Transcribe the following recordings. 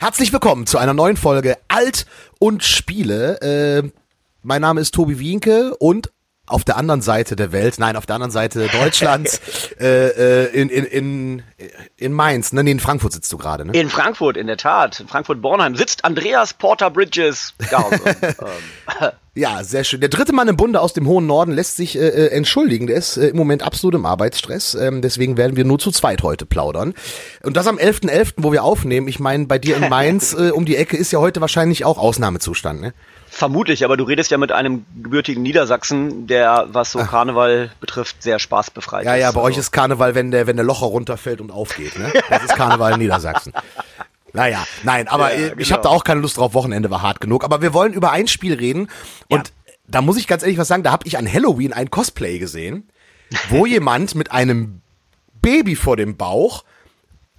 Herzlich willkommen zu einer neuen Folge Alt und Spiele. Äh, mein Name ist Tobi Wienke und auf der anderen Seite der Welt, nein, auf der anderen Seite Deutschlands, äh, äh, in, in, in, in Mainz, ne, nee, in Frankfurt sitzt du gerade, ne? In Frankfurt, in der Tat. In Frankfurt-Bornheim sitzt Andreas Porter Bridges. Ja, ähm, Ja, sehr schön. Der dritte Mann im Bunde aus dem hohen Norden lässt sich äh, äh, entschuldigen. Der ist äh, im Moment absolut im Arbeitsstress. Ähm, deswegen werden wir nur zu zweit heute plaudern. Und das am 11.11., .11., wo wir aufnehmen. Ich meine, bei dir in Mainz äh, um die Ecke ist ja heute wahrscheinlich auch Ausnahmezustand, ne? Vermutlich, aber du redest ja mit einem gebürtigen Niedersachsen, der, was so Karneval betrifft, sehr spaßbefreit Ja, ist. ja, bei euch Also, ist Karneval, wenn der, wenn der Locher runterfällt und aufgeht, ne? Das ist Karneval in Niedersachsen. Naja, nein, aber Ja, ich genau. habe da auch keine Lust drauf, Wochenende war hart genug. Aber wir wollen über ein Spiel reden und da muss ich ganz ehrlich was sagen, da habe ich an Halloween ein Cosplay gesehen, wo jemand mit einem Baby vor dem Bauch,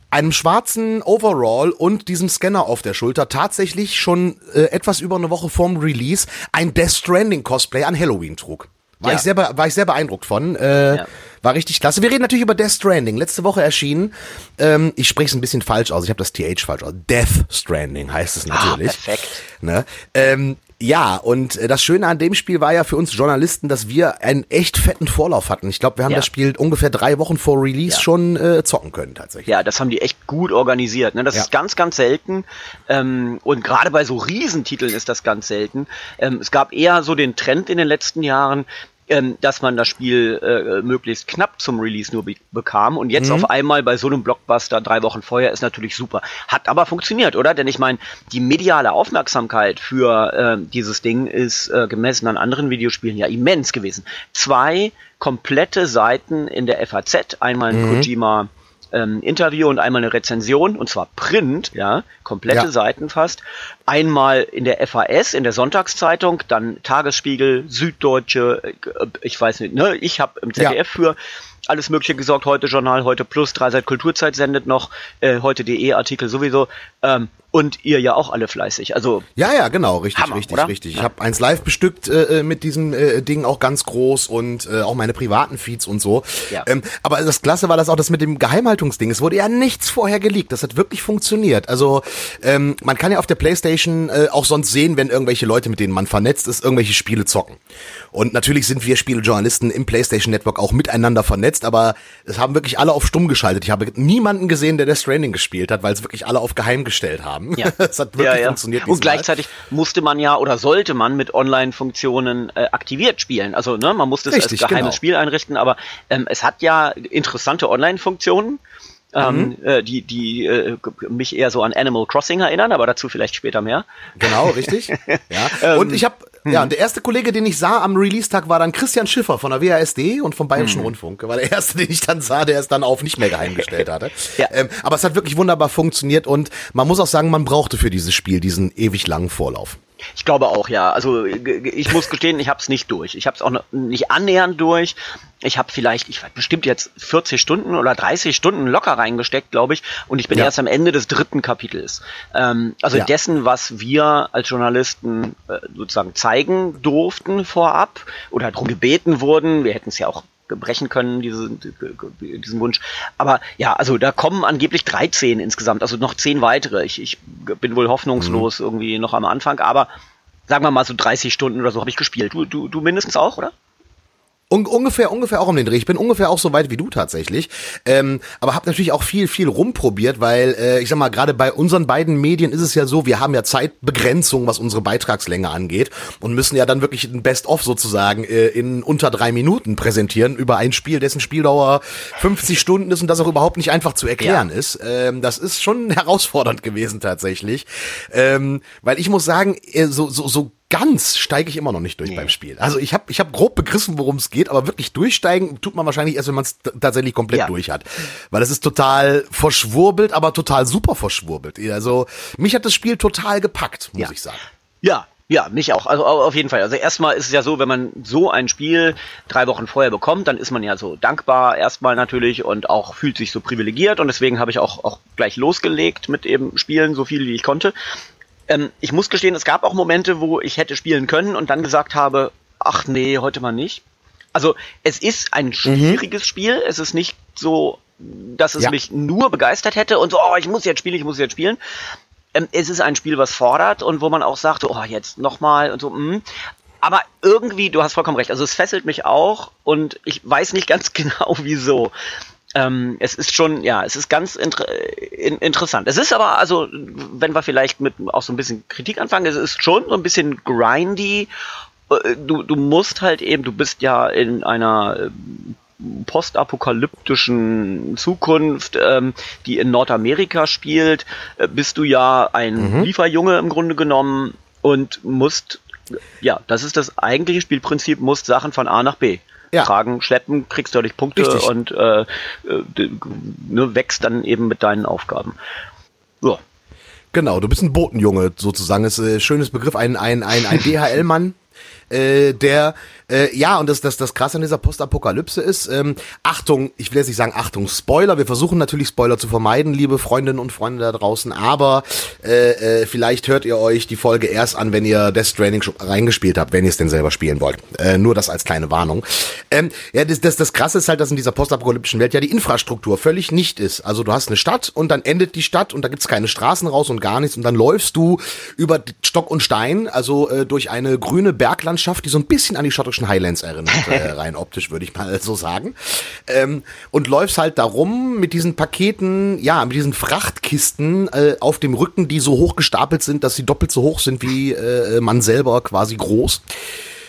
einem schwarzen Overall und diesem Scanner auf der Schulter tatsächlich schon äh, etwas über eine Woche vorm Release ein Death Stranding Cosplay an Halloween trug. War, Ja. ich sehr, war ich sehr beeindruckt von. Äh, Ja. War richtig klasse. Wir reden natürlich über Death Stranding. Letzte Woche erschienen. Ähm, ich spreche es ein bisschen falsch aus. Ich habe das TH falsch aus. Death Stranding heißt es natürlich. Ah, perfekt. Ne? Ähm, ja, und äh, das Schöne an dem Spiel war ja für uns Journalisten, dass wir einen echt fetten Vorlauf hatten. Ich glaube, wir haben Ja. das Spiel ungefähr drei Wochen vor Release Ja. schon äh, zocken können tatsächlich. Ja, das haben die echt gut organisiert. Ne? Das Ja. ist ganz, ganz selten. Ähm, und gerade bei so Riesentiteln ist das ganz selten. Ähm, es gab eher so den Trend in den letzten Jahren, ähm, dass man das Spiel äh, möglichst knapp zum Release nur be bekam. Und jetzt auf einmal bei so einem Blockbuster drei Wochen vorher ist natürlich super. Hat aber funktioniert, oder? Denn ich meine, die mediale Aufmerksamkeit für ähm, dieses Ding ist äh, gemessen an anderen Videospielen ja immens gewesen. Zwei komplette Seiten in der FAZ, einmal ein Kojima ähm, Interview und einmal eine Rezension, und zwar Print, ja, komplette Ja. Seiten fast. Einmal in der FAS, in der Sonntagszeitung, dann Tagesspiegel, Süddeutsche, äh, ich weiß nicht, ne, ich habe im ZDF für alles Mögliche gesorgt, heute Journal, heute Plus, Dreiseit Kulturzeit sendet noch, äh, heute.de Artikel sowieso, ähm, und ihr ja auch alle fleißig. Also Ja, ja, genau, richtig, Hammer, richtig, oder? richtig. Ich Ja. habe eins live bestückt äh, äh, mit diesem äh, Ding auch ganz groß und äh, auch meine privaten Feeds und so. Ja. Ähm, aber das Klasse war das auch das mit dem Geheimhaltungsding. Es wurde ja nichts vorher geleakt. Das hat wirklich funktioniert. Also ähm, man kann ja auf der PlayStation äh, auch sonst sehen, wenn irgendwelche Leute, mit denen man vernetzt ist, irgendwelche Spiele zocken. Und natürlich sind wir Spielejournalisten im PlayStation Network auch miteinander vernetzt, aber es haben wirklich alle auf stumm geschaltet. Ich habe niemanden gesehen, der Death Stranding gespielt hat, weil es wirklich alle auf geheim gestellt haben. Ja. es hat wirklich funktioniert. Und gleichzeitig musste man ja oder sollte man mit Online-Funktionen äh, aktiviert spielen. Also ne, man musste es Richtig, als geheimes genau. Spiel einrichten, aber ähm, es hat ja interessante Online-Funktionen. Ähm, Mhm. äh, die die äh, mich eher so an Animal Crossing erinnern, aber dazu vielleicht später mehr. Genau, richtig. Ja. Und ich habe, ja, und der erste Kollege, den ich sah am Release-Tag, war dann Christian Schiffer von der WASD und vom Bayerischen Rundfunk. War der erste, den ich dann sah, der es dann auf nicht mehr geheim gestellt hatte. Ja. ähm, aber es hat wirklich wunderbar funktioniert und man muss auch sagen, man brauchte für dieses Spiel diesen ewig langen Vorlauf. Ich glaube auch, ja. Also ich muss gestehen, ich habe es nicht durch. Ich habe es auch nicht annähernd durch. Ich habe vielleicht, ich weiß bestimmt jetzt 40 Stunden oder 30 Stunden locker reingesteckt, glaube ich. Und ich bin Ja. erst am Ende des dritten Kapitels. Ähm, also Ja. dessen, was wir als Journalisten äh, sozusagen zeigen durften vorab oder darum gebeten wurden. Wir hätten es ja auch brechen können, diese, diesen Wunsch. Aber ja, also da kommen angeblich 13 insgesamt, also noch 10 weitere. Ich, ich bin wohl hoffnungslos Mhm. irgendwie noch am Anfang, aber sagen wir mal so 30 Stunden oder so habe ich gespielt. Du, du, du mindestens auch, oder? Un ungefähr, ungefähr auch um den Dreh. Ich bin ungefähr auch so weit wie du tatsächlich. Ähm, aber habe natürlich auch viel, viel rumprobiert, weil äh, ich sag mal, gerade bei unseren beiden Medien ist es ja so, wir haben ja Zeitbegrenzung, was unsere Beitragslänge angeht und müssen ja dann wirklich ein Best-of sozusagen äh, in unter drei Minuten präsentieren über ein Spiel, dessen Spieldauer 50 Stunden ist und das auch überhaupt nicht einfach zu erklären Ja. ist. Ähm, das ist schon herausfordernd gewesen tatsächlich. Ähm, weil ich muss sagen, äh, so, so, so ganz steige ich immer noch nicht durch beim Spiel. Also ich habe ich hab grob begriffen, worum es geht, aber wirklich durchsteigen tut man wahrscheinlich erst, wenn man es tatsächlich komplett Ja. durch hat. Weil es ist total verschwurbelt, aber total super verschwurbelt. Also mich hat das Spiel total gepackt, muss Ja. ich sagen. Ja, ja, mich auch. Also au- auf jeden Fall. Also erstmal ist es ja so, wenn man so ein Spiel drei Wochen vorher bekommt, dann ist man ja so dankbar erstmal natürlich und auch fühlt sich so privilegiert und deswegen habe ich auch, auch gleich losgelegt mit eben Spielen, so viel wie ich konnte. Ähm, ich muss gestehen, es gab auch Momente, wo ich hätte spielen können und dann gesagt habe, ach nee, heute mal nicht. Also es ist ein schwieriges Spiel. Es ist nicht so, dass es Ja. mich nur begeistert hätte und so, oh, ich muss jetzt spielen, ich muss jetzt spielen. ähm, es ist ein Spiel, was fordert und wo man auch sagt, oh, jetzt nochmal und so, mh. Aber irgendwie, du hast vollkommen recht, also es fesselt mich auch und ich weiß nicht ganz genau wieso. Ähm, es ist schon, ja, es ist ganz inter in interessant. Es ist aber, also, wenn wir vielleicht mit auch so ein bisschen Kritik anfangen, es ist schon so ein bisschen grindy. Äh, du, du musst halt eben, du bist ja in einer ähm, postapokalyptischen Zukunft, ähm, die in Nordamerika spielt, äh, bist du ja ein mhm. Lieferjunge im Grunde genommen und musst, ja, das ist das eigentliche Spielprinzip, musst Sachen von A nach B ja. tragen, schleppen, kriegst dadurch Punkte Richtig. und äh, äh, ne, wächst dann eben mit deinen Aufgaben. Ja. Genau, du bist ein Botenjunge sozusagen. Das ist ein schönes Begriff, ein, ein, ein, ein DHL-Mann, äh, der äh, ja, und das, das, das krasse an dieser Postapokalypse ist, ähm, Achtung, ich will jetzt nicht sagen Achtung, Spoiler, wir versuchen natürlich Spoiler zu vermeiden, liebe Freundinnen und Freunde da draußen, aber äh, äh, vielleicht hört ihr euch die Folge erst an, wenn ihr Death Stranding schon reingespielt habt, wenn ihr es denn selber spielen wollt. Äh, nur das als kleine Warnung. Ähm, ja, das, das, das krasse ist halt, dass in dieser postapokalyptischen Welt ja die Infrastruktur völlig nicht ist. Also du hast eine Stadt und dann endet die Stadt und da gibt's keine Straßen raus und gar nichts und dann läufst du über Stock und Stein, also äh, durch eine grüne Berglandschaft, die so ein bisschen an die schottischen Highlands erinnert, äh, rein optisch würde ich mal so sagen. Ähm, und läufst halt darum mit diesen Paketen, ja, mit diesen Frachtkisten äh, auf dem Rücken, die so hoch gestapelt sind, dass sie doppelt so hoch sind wie äh, man selber quasi groß.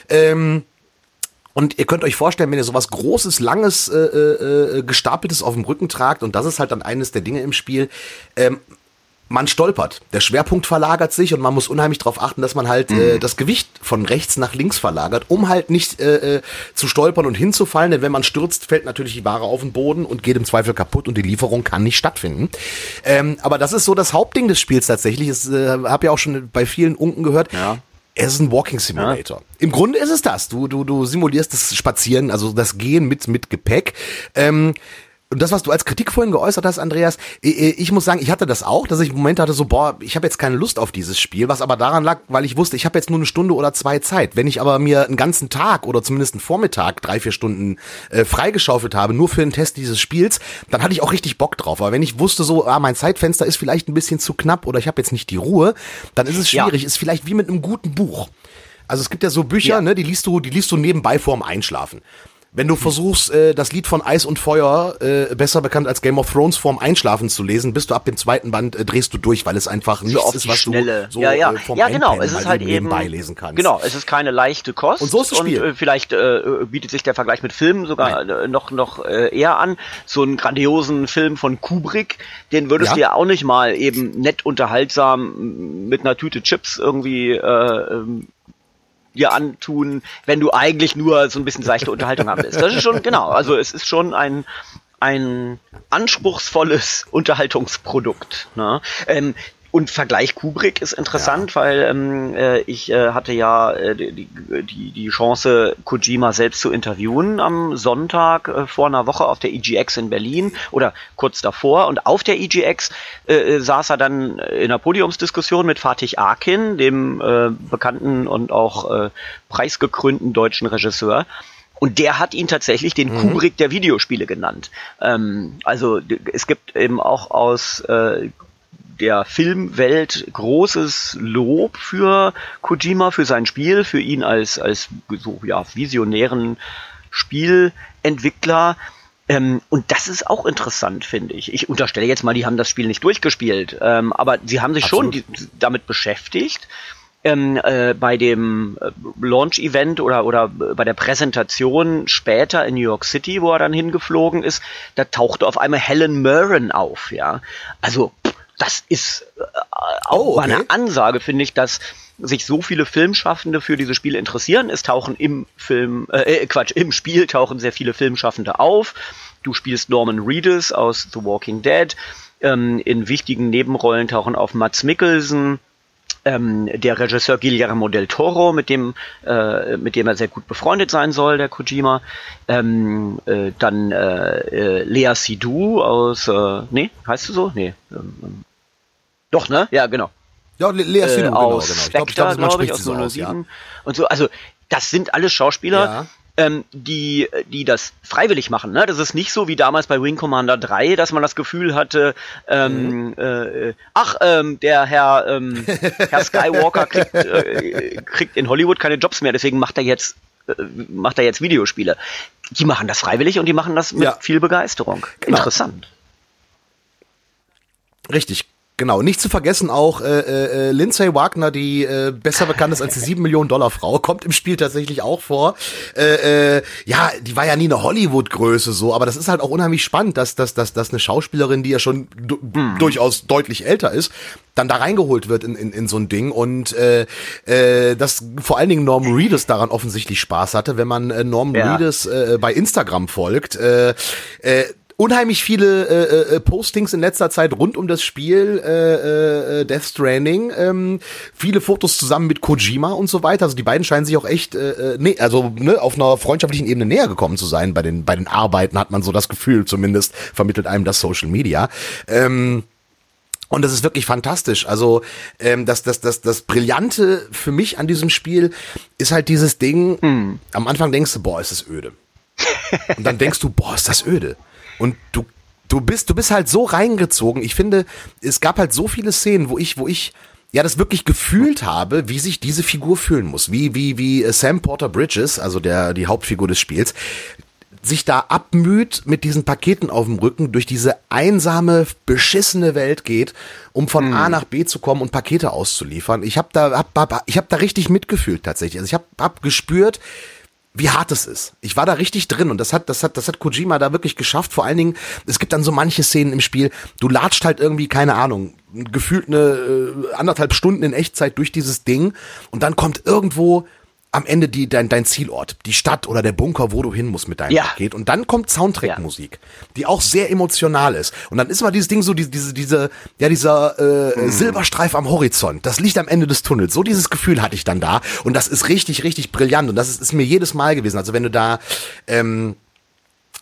Ähm, und ihr könnt euch vorstellen, wenn ihr sowas Großes, Langes, äh, äh, äh Gestapeltes auf dem Rücken tragt, und das ist halt dann eines der Dinge im Spiel, ähm, man stolpert. Der Schwerpunkt verlagert sich und man muss unheimlich darauf achten, dass man halt äh, mhm. äh, das Gewicht von rechts nach links verlagert, um halt nicht äh, äh, zu stolpern und hinzufallen. Denn wenn man stürzt, fällt natürlich die Ware auf den Boden und geht im Zweifel kaputt und die Lieferung kann nicht stattfinden. Ähm, aber das ist so das Hauptding des Spiels tatsächlich. Ich äh, habe ja auch schon bei vielen Unken gehört. Ja. Es ist ein Walking Simulator. Ja. Im Grunde ist es das. Du, du, du simulierst das Spazieren, also das Gehen mit, mit Gepäck. Ähm, und das, was du als Kritik vorhin geäußert hast, Andreas, ich muss sagen, ich hatte das auch, dass ich im Moment hatte so, boah, ich habe jetzt keine Lust auf dieses Spiel, was aber daran lag, weil ich wusste, ich habe jetzt nur eine Stunde oder zwei Zeit. Wenn ich aber mir einen ganzen Tag oder zumindest einen Vormittag, drei, vier Stunden äh, freigeschaufelt habe, nur für den Test dieses Spiels, dann hatte ich auch richtig Bock drauf. Aber wenn ich wusste so, ah, mein Zeitfenster ist vielleicht ein bisschen zu knapp oder ich habe jetzt nicht die Ruhe, dann ist es schwierig. Ja. Ist vielleicht wie mit einem guten Buch. Also es gibt ja so Bücher, ja. ne, die liest du, die liest du nebenbei vorm Einschlafen. Wenn du versuchst, äh, das Lied von Eis und Feuer, äh, besser bekannt als Game of Thrones, vorm Einschlafen zu lesen, bist du ab dem zweiten Band äh, drehst du durch, weil es einfach nichts so ist, was Schnelle. du so ja, ja. Äh, vom ja, genau. es ist halt eben lesen kannst. Genau, es ist keine leichte Kost. Und so ist das Spiel. Und äh, vielleicht äh, bietet sich der Vergleich mit Filmen sogar äh, noch noch äh, eher an. So einen grandiosen Film von Kubrick, den würdest ja. du ja auch nicht mal eben nett unterhaltsam mit einer Tüte Chips irgendwie äh, ähm, dir antun, wenn du eigentlich nur so ein bisschen seichte Unterhaltung haben willst. Das ist schon, genau, also es ist schon ein, ein anspruchsvolles Unterhaltungsprodukt. Ne? Ähm, und Vergleich Kubrick ist interessant, ja. weil ähm, äh, ich äh, hatte ja äh, die, die, die Chance, Kojima selbst zu interviewen am Sonntag äh, vor einer Woche auf der EGX in Berlin oder kurz davor. Und auf der EGX äh, äh, saß er dann in einer Podiumsdiskussion mit Fatih Akin, dem äh, bekannten und auch äh, preisgekrönten deutschen Regisseur. Und der hat ihn tatsächlich den mhm. Kubrick der Videospiele genannt. Ähm, also es gibt eben auch aus äh, der Filmwelt großes Lob für Kojima, für sein Spiel, für ihn als, als so, ja, visionären Spielentwickler. Ähm, und das ist auch interessant, finde ich. Ich unterstelle jetzt mal, die haben das Spiel nicht durchgespielt, ähm, aber sie haben sich Absolut. schon die, damit beschäftigt. Ähm, äh, bei dem äh, Launch-Event oder, oder bei der Präsentation später in New York City, wo er dann hingeflogen ist, da tauchte auf einmal Helen Mirren auf, ja. Also das ist äh, auch oh, okay. eine Ansage, finde ich, dass sich so viele Filmschaffende für diese Spiele interessieren. Es tauchen im Film, äh, äh, Quatsch, im Spiel tauchen sehr viele Filmschaffende auf. Du spielst Norman Reedus aus The Walking Dead. Ähm, in wichtigen Nebenrollen tauchen auf Mats Mikkelsen, ähm, der Regisseur Guillermo del Toro, mit dem, äh, mit dem er sehr gut befreundet sein soll, der Kojima. Ähm, äh, dann äh, äh Lea Sidou aus, äh, nee, heißt du so? Nee. Ähm, ähm doch, ne? Ja, genau. Ja, Lea Sidou, äh, genau, aus genau. Spectre, glaube ich, glaub, glaub, ich, aus 007 ja. und so. Also, das sind alles Schauspieler, ja. Ähm, die, die das freiwillig machen. Ne? Das ist nicht so wie damals bei Wing Commander 3, dass man das Gefühl hatte, ähm, mhm. äh, ach, ähm, der Herr, ähm, Herr Skywalker kriegt, äh, kriegt in Hollywood keine Jobs mehr, deswegen macht er jetzt äh, macht er jetzt Videospiele. Die machen das freiwillig und die machen das mit ja. viel Begeisterung. Genau. Interessant. Richtig, Genau, nicht zu vergessen auch äh, äh, Lindsay Wagner, die äh, besser bekannt ist als die 7 Millionen Dollar Frau, kommt im Spiel tatsächlich auch vor. Äh, äh, ja, die war ja nie eine Hollywood-Größe so, aber das ist halt auch unheimlich spannend, dass, dass, dass, dass eine Schauspielerin, die ja schon mhm. durchaus deutlich älter ist, dann da reingeholt wird in, in, in so ein Ding und äh, äh, dass vor allen Dingen Norm Reedus daran offensichtlich Spaß hatte, wenn man äh, Norm ja. Reedus äh, bei Instagram folgt. Äh, äh, unheimlich viele äh, äh, Postings in letzter Zeit rund um das Spiel äh, äh, Death Stranding, ähm, viele Fotos zusammen mit Kojima und so weiter. Also die beiden scheinen sich auch echt, äh, nee, also ne, auf einer freundschaftlichen Ebene näher gekommen zu sein. Bei den bei den Arbeiten hat man so das Gefühl, zumindest vermittelt einem das Social Media. Ähm, und das ist wirklich fantastisch. Also ähm, das, das, das, das Brillante für mich an diesem Spiel ist halt dieses Ding. Hm. Am Anfang denkst du, boah, ist das öde. Und dann denkst du, boah, ist das öde. Und du, du bist, du bist halt so reingezogen. Ich finde, es gab halt so viele Szenen, wo ich, wo ich ja das wirklich gefühlt habe, wie sich diese Figur fühlen muss. Wie, wie, wie Sam Porter Bridges, also der, die Hauptfigur des Spiels, sich da abmüht mit diesen Paketen auf dem Rücken durch diese einsame, beschissene Welt geht, um von hm. A nach B zu kommen und Pakete auszuliefern. Ich habe da, hab, hab, ich hab da richtig mitgefühlt tatsächlich. Also ich habe hab gespürt, wie hart es ist. Ich war da richtig drin und das hat, das hat, das hat Kojima da wirklich geschafft. Vor allen Dingen, es gibt dann so manche Szenen im Spiel, du latscht halt irgendwie, keine Ahnung, gefühlt eine äh, anderthalb Stunden in Echtzeit durch dieses Ding und dann kommt irgendwo am Ende die, dein, dein Zielort, die Stadt oder der Bunker, wo du hin musst mit deinem ja. Paket. Und dann kommt Soundtrack-Musik, ja. die auch sehr emotional ist. Und dann ist mal dieses Ding so, diese, diese, diese ja, dieser äh, hm. Silberstreif am Horizont. Das Licht am Ende des Tunnels. So dieses Gefühl hatte ich dann da. Und das ist richtig, richtig brillant. Und das ist, ist mir jedes Mal gewesen. Also wenn du da ähm,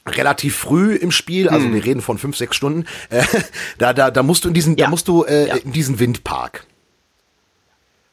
relativ früh im Spiel, also hm. wir reden von fünf, sechs Stunden, äh, da, da, da musst du in diesen, ja. da musst du äh, in diesen Windpark.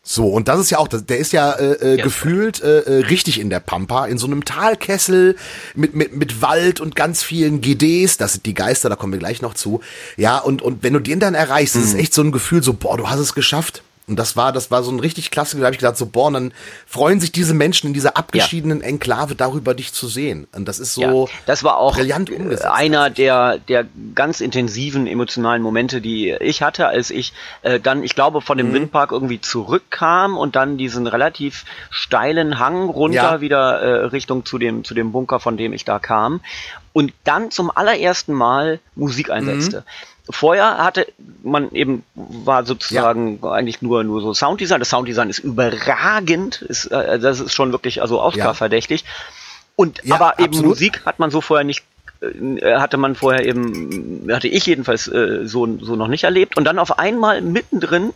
So, und das ist ja auch, der ist ja äh, äh, ja. gefühlt äh, äh, richtig in der Pampa, in so einem Talkessel mit, mit, mit Wald und ganz vielen GDs, das sind die Geister, da kommen wir gleich noch zu. Ja, und, und wenn du den dann erreichst, mhm. ist es echt so ein Gefühl, so, boah, du hast es geschafft. Und das war, das war so ein richtig klasse, da habe ich gedacht, so, boah, dann freuen sich diese Menschen in dieser abgeschiedenen. Enklave darüber, dich zu sehen. Und das ist so ja, das war auch brillant umgesetzt. Einer der, der ganz intensiven emotionalen Momente, die ich hatte, als ich äh, dann, ich glaube, von dem mhm. Windpark irgendwie zurückkam und dann diesen relativ steilen Hang runter ja. wieder äh, Richtung zu dem, zu dem Bunker, von dem ich da kam. Und dann zum allerersten Mal Musik einsetzte. Mhm vorher hatte man eben, war sozusagen ja. eigentlich nur, nur so Sounddesign. Das Sounddesign ist überragend, ist, äh, das ist schon wirklich also Oscar-verdächtig. Und ja, aber absolut. eben Musik hat man so vorher nicht äh, hatte man vorher eben, hatte ich jedenfalls äh, so, so noch nicht erlebt. Und dann auf einmal mittendrin,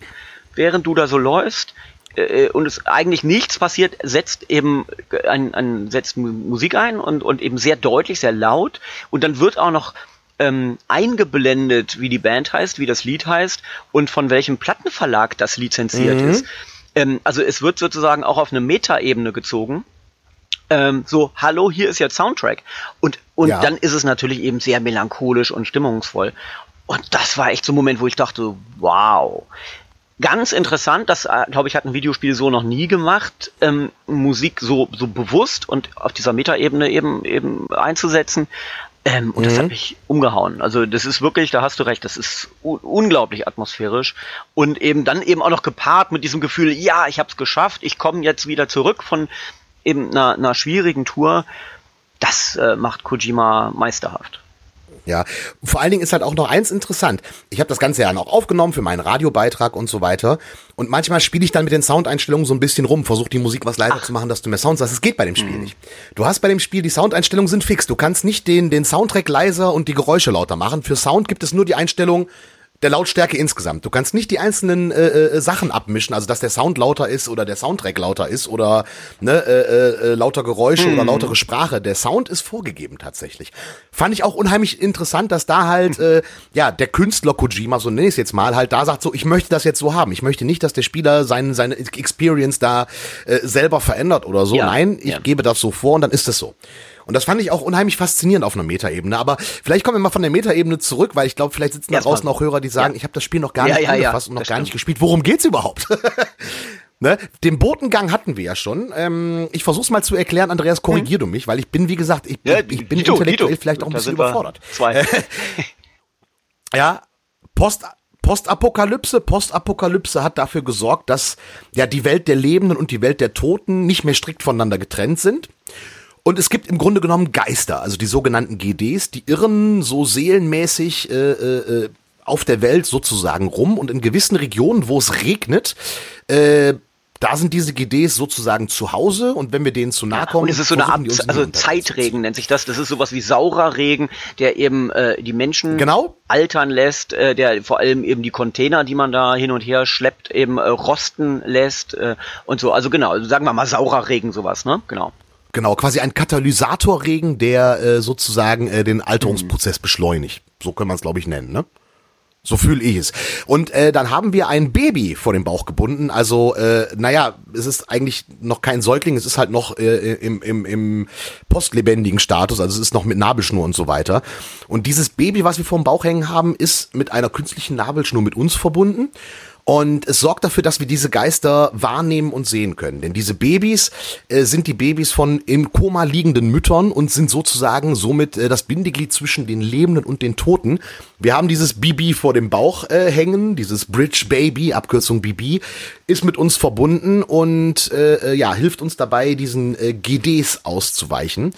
während du da so läufst, äh, und es eigentlich nichts passiert, setzt eben ein, ein setzt Musik ein und, und eben sehr deutlich, sehr laut. Und dann wird auch noch ähm, eingeblendet, wie die Band heißt, wie das Lied heißt und von welchem Plattenverlag das lizenziert mhm. ist. Ähm, also es wird sozusagen auch auf eine Metaebene gezogen. Ähm, so, hallo, hier ist jetzt Soundtrack. Und, und ja. dann ist es natürlich eben sehr melancholisch und stimmungsvoll. Und das war echt so ein Moment, wo ich dachte, wow. Ganz interessant, das äh, glaube ich hat ein Videospiel so noch nie gemacht, ähm, Musik so so bewusst und auf dieser Metaebene eben eben einzusetzen. Ähm, und mhm. das hat mhm. mich umgehauen. Also das ist wirklich, da hast du recht, das ist unglaublich atmosphärisch und eben dann eben auch noch gepaart mit diesem Gefühl, ja, ich habe es geschafft, ich komme jetzt wieder zurück von eben einer, einer schwierigen Tour. Das äh, macht Kojima meisterhaft. Ja, vor allen Dingen ist halt auch noch eins interessant. Ich habe das Ganze ja noch aufgenommen für meinen Radiobeitrag und so weiter. Und manchmal spiele ich dann mit den Soundeinstellungen so ein bisschen rum, versuche die Musik was leiser Ach. zu machen, dass du mehr Sounds hast. Es geht bei dem Spiel mhm. nicht. Du hast bei dem Spiel, die Soundeinstellungen sind fix. Du kannst nicht den, den Soundtrack leiser und die Geräusche lauter machen. Für Sound gibt es nur die Einstellung der Lautstärke insgesamt. Du kannst nicht die einzelnen äh, äh, Sachen abmischen, also dass der Sound lauter ist oder der Soundtrack lauter ist oder ne, äh, äh, lauter Geräusche hm. oder lautere Sprache. Der Sound ist vorgegeben tatsächlich. Fand ich auch unheimlich interessant, dass da halt äh, ja der Künstler Kojima, so nenne ich es jetzt mal, halt da sagt so, ich möchte das jetzt so haben. Ich möchte nicht, dass der Spieler sein, seine Experience da äh, selber verändert oder so. Ja. Nein, ich ja. gebe das so vor und dann ist es so. Und das fand ich auch unheimlich faszinierend auf einer Metaebene. Aber vielleicht kommen wir mal von der Metaebene zurück, weil ich glaube, vielleicht sitzen da draußen auch Hörer, die sagen, ja. ich habe das Spiel noch gar nicht ja, angefasst und noch gar stimmt. nicht gespielt. Worum geht's überhaupt? Ne? Den Botengang hatten wir ja schon. Ähm, ich versuch's mal zu erklären, Andreas, korrigier hm. du mich, weil ich bin, wie gesagt, ich, ja, ich bin Dito, intellektuell Dito. vielleicht auch ein bisschen überfordert. Zwei. ja, Post, Postapokalypse. Postapokalypse hat dafür gesorgt, dass ja die Welt der Lebenden und die Welt der Toten nicht mehr strikt voneinander getrennt sind. Und es gibt im Grunde genommen Geister, also die sogenannten GDs, die irren so seelenmäßig äh, äh, auf der Welt sozusagen rum und in gewissen Regionen, wo es regnet, äh, da sind diese GDs sozusagen zu Hause und wenn wir denen zu nahe kommen. Und es ist so eine Art, also Zeitregen nennt sich das. Das ist sowas wie saurer Regen, der eben äh, die Menschen genau. altern lässt, äh, der vor allem eben die Container, die man da hin und her schleppt, eben äh, rosten lässt äh, und so. Also genau, also sagen wir mal saurer Regen sowas, ne? Genau. Genau, quasi ein Katalysatorregen, der äh, sozusagen äh, den Alterungsprozess mhm. beschleunigt. So kann man es, glaube ich, nennen, ne? So fühle ich es. Und äh, dann haben wir ein Baby vor dem Bauch gebunden. Also, äh, naja, es ist eigentlich noch kein Säugling, es ist halt noch äh, im, im, im postlebendigen Status, also es ist noch mit Nabelschnur und so weiter. Und dieses Baby, was wir vor dem Bauch hängen haben, ist mit einer künstlichen Nabelschnur mit uns verbunden. Und es sorgt dafür, dass wir diese Geister wahrnehmen und sehen können. Denn diese Babys äh, sind die Babys von im Koma liegenden Müttern und sind sozusagen somit äh, das Bindeglied zwischen den Lebenden und den Toten. Wir haben dieses Bibi vor dem Bauch äh, hängen, dieses Bridge Baby, Abkürzung Bibi, ist mit uns verbunden und äh, äh ja, hilft uns dabei, diesen äh, GDs auszuweichen.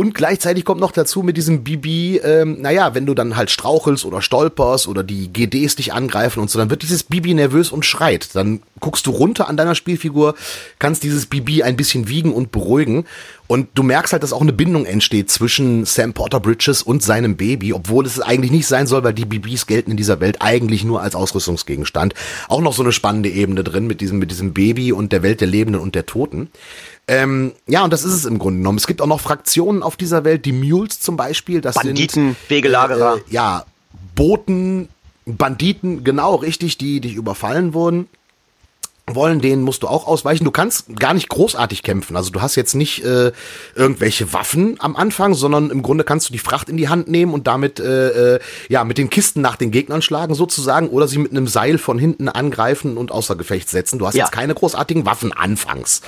Und gleichzeitig kommt noch dazu mit diesem Bibi, ähm, naja, wenn du dann halt strauchelst oder stolperst oder die GDs dich angreifen und so, dann wird dieses Bibi nervös und schreit. Dann guckst du runter an deiner Spielfigur, kannst dieses Bibi ein bisschen wiegen und beruhigen. Und du merkst halt, dass auch eine Bindung entsteht zwischen Sam Porter Bridges und seinem Baby, obwohl es eigentlich nicht sein soll, weil die Bibis gelten in dieser Welt eigentlich nur als Ausrüstungsgegenstand. Auch noch so eine spannende Ebene drin mit diesem, mit diesem Baby und der Welt der Lebenden und der Toten. Ähm, ja, und das ist es im Grunde genommen. Es gibt auch noch Fraktionen auf dieser Welt, die Mules zum Beispiel. Das Banditen, sind, Wegelagerer. Äh, ja, Boten, Banditen, genau richtig, die dich überfallen wurden wollen, denen musst du auch ausweichen. Du kannst gar nicht großartig kämpfen. Also du hast jetzt nicht äh, irgendwelche Waffen am Anfang, sondern im Grunde kannst du die Fracht in die Hand nehmen und damit äh, äh, ja mit den Kisten nach den Gegnern schlagen sozusagen oder sie mit einem Seil von hinten angreifen und außer Gefecht setzen. Du hast ja. jetzt keine großartigen Waffen anfangs.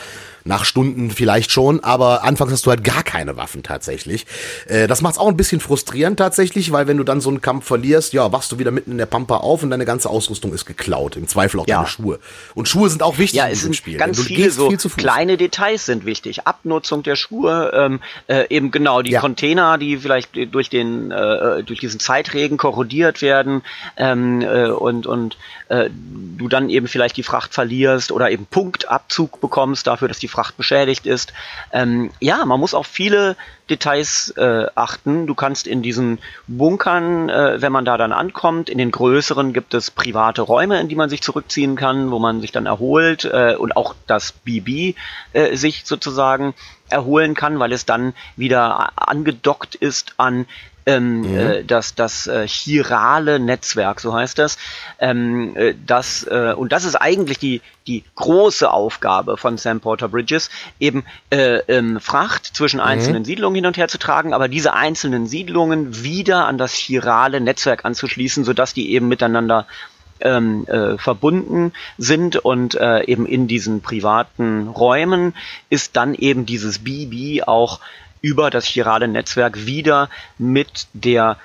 Nach Stunden vielleicht schon, aber anfangs hast du halt gar keine Waffen tatsächlich. Äh, das macht's auch ein bisschen frustrierend tatsächlich, weil wenn du dann so einen Kampf verlierst, ja, wachst du wieder mitten in der Pampa auf und deine ganze Ausrüstung ist geklaut. Im Zweifel auch ja. deine Schuhe. Und Schuhe sind auch wichtig ja, es sind Spiel. Ganz viele so viel kleine Details sind wichtig. Abnutzung der Schuhe, ähm, äh, eben genau die ja. Container, die vielleicht durch den äh, durch diesen Zeitregen korrodiert werden ähm, äh, und und äh, du dann eben vielleicht die Fracht verlierst oder eben Punktabzug bekommst dafür, dass die Fracht beschädigt ist. Ähm, ja, man muss auf viele Details äh, achten. Du kannst in diesen Bunkern, äh, wenn man da dann ankommt, in den größeren gibt es private Räume, in die man sich zurückziehen kann, wo man sich dann erholt äh, und auch das BB äh, sich sozusagen erholen kann, weil es dann wieder angedockt ist an ähm, mhm. äh, das, das äh, chirale Netzwerk, so heißt das. Ähm, äh, das äh, und das ist eigentlich die, die große Aufgabe von Sam Porter Bridges, eben äh, ähm, Fracht zwischen mhm. einzelnen Siedlungen hin und her zu tragen, aber diese einzelnen Siedlungen wieder an das chirale Netzwerk anzuschließen, sodass die eben miteinander ähm, äh, verbunden sind und äh, eben in diesen privaten Räumen ist dann eben dieses BB auch über das chirale Netzwerk wieder mit der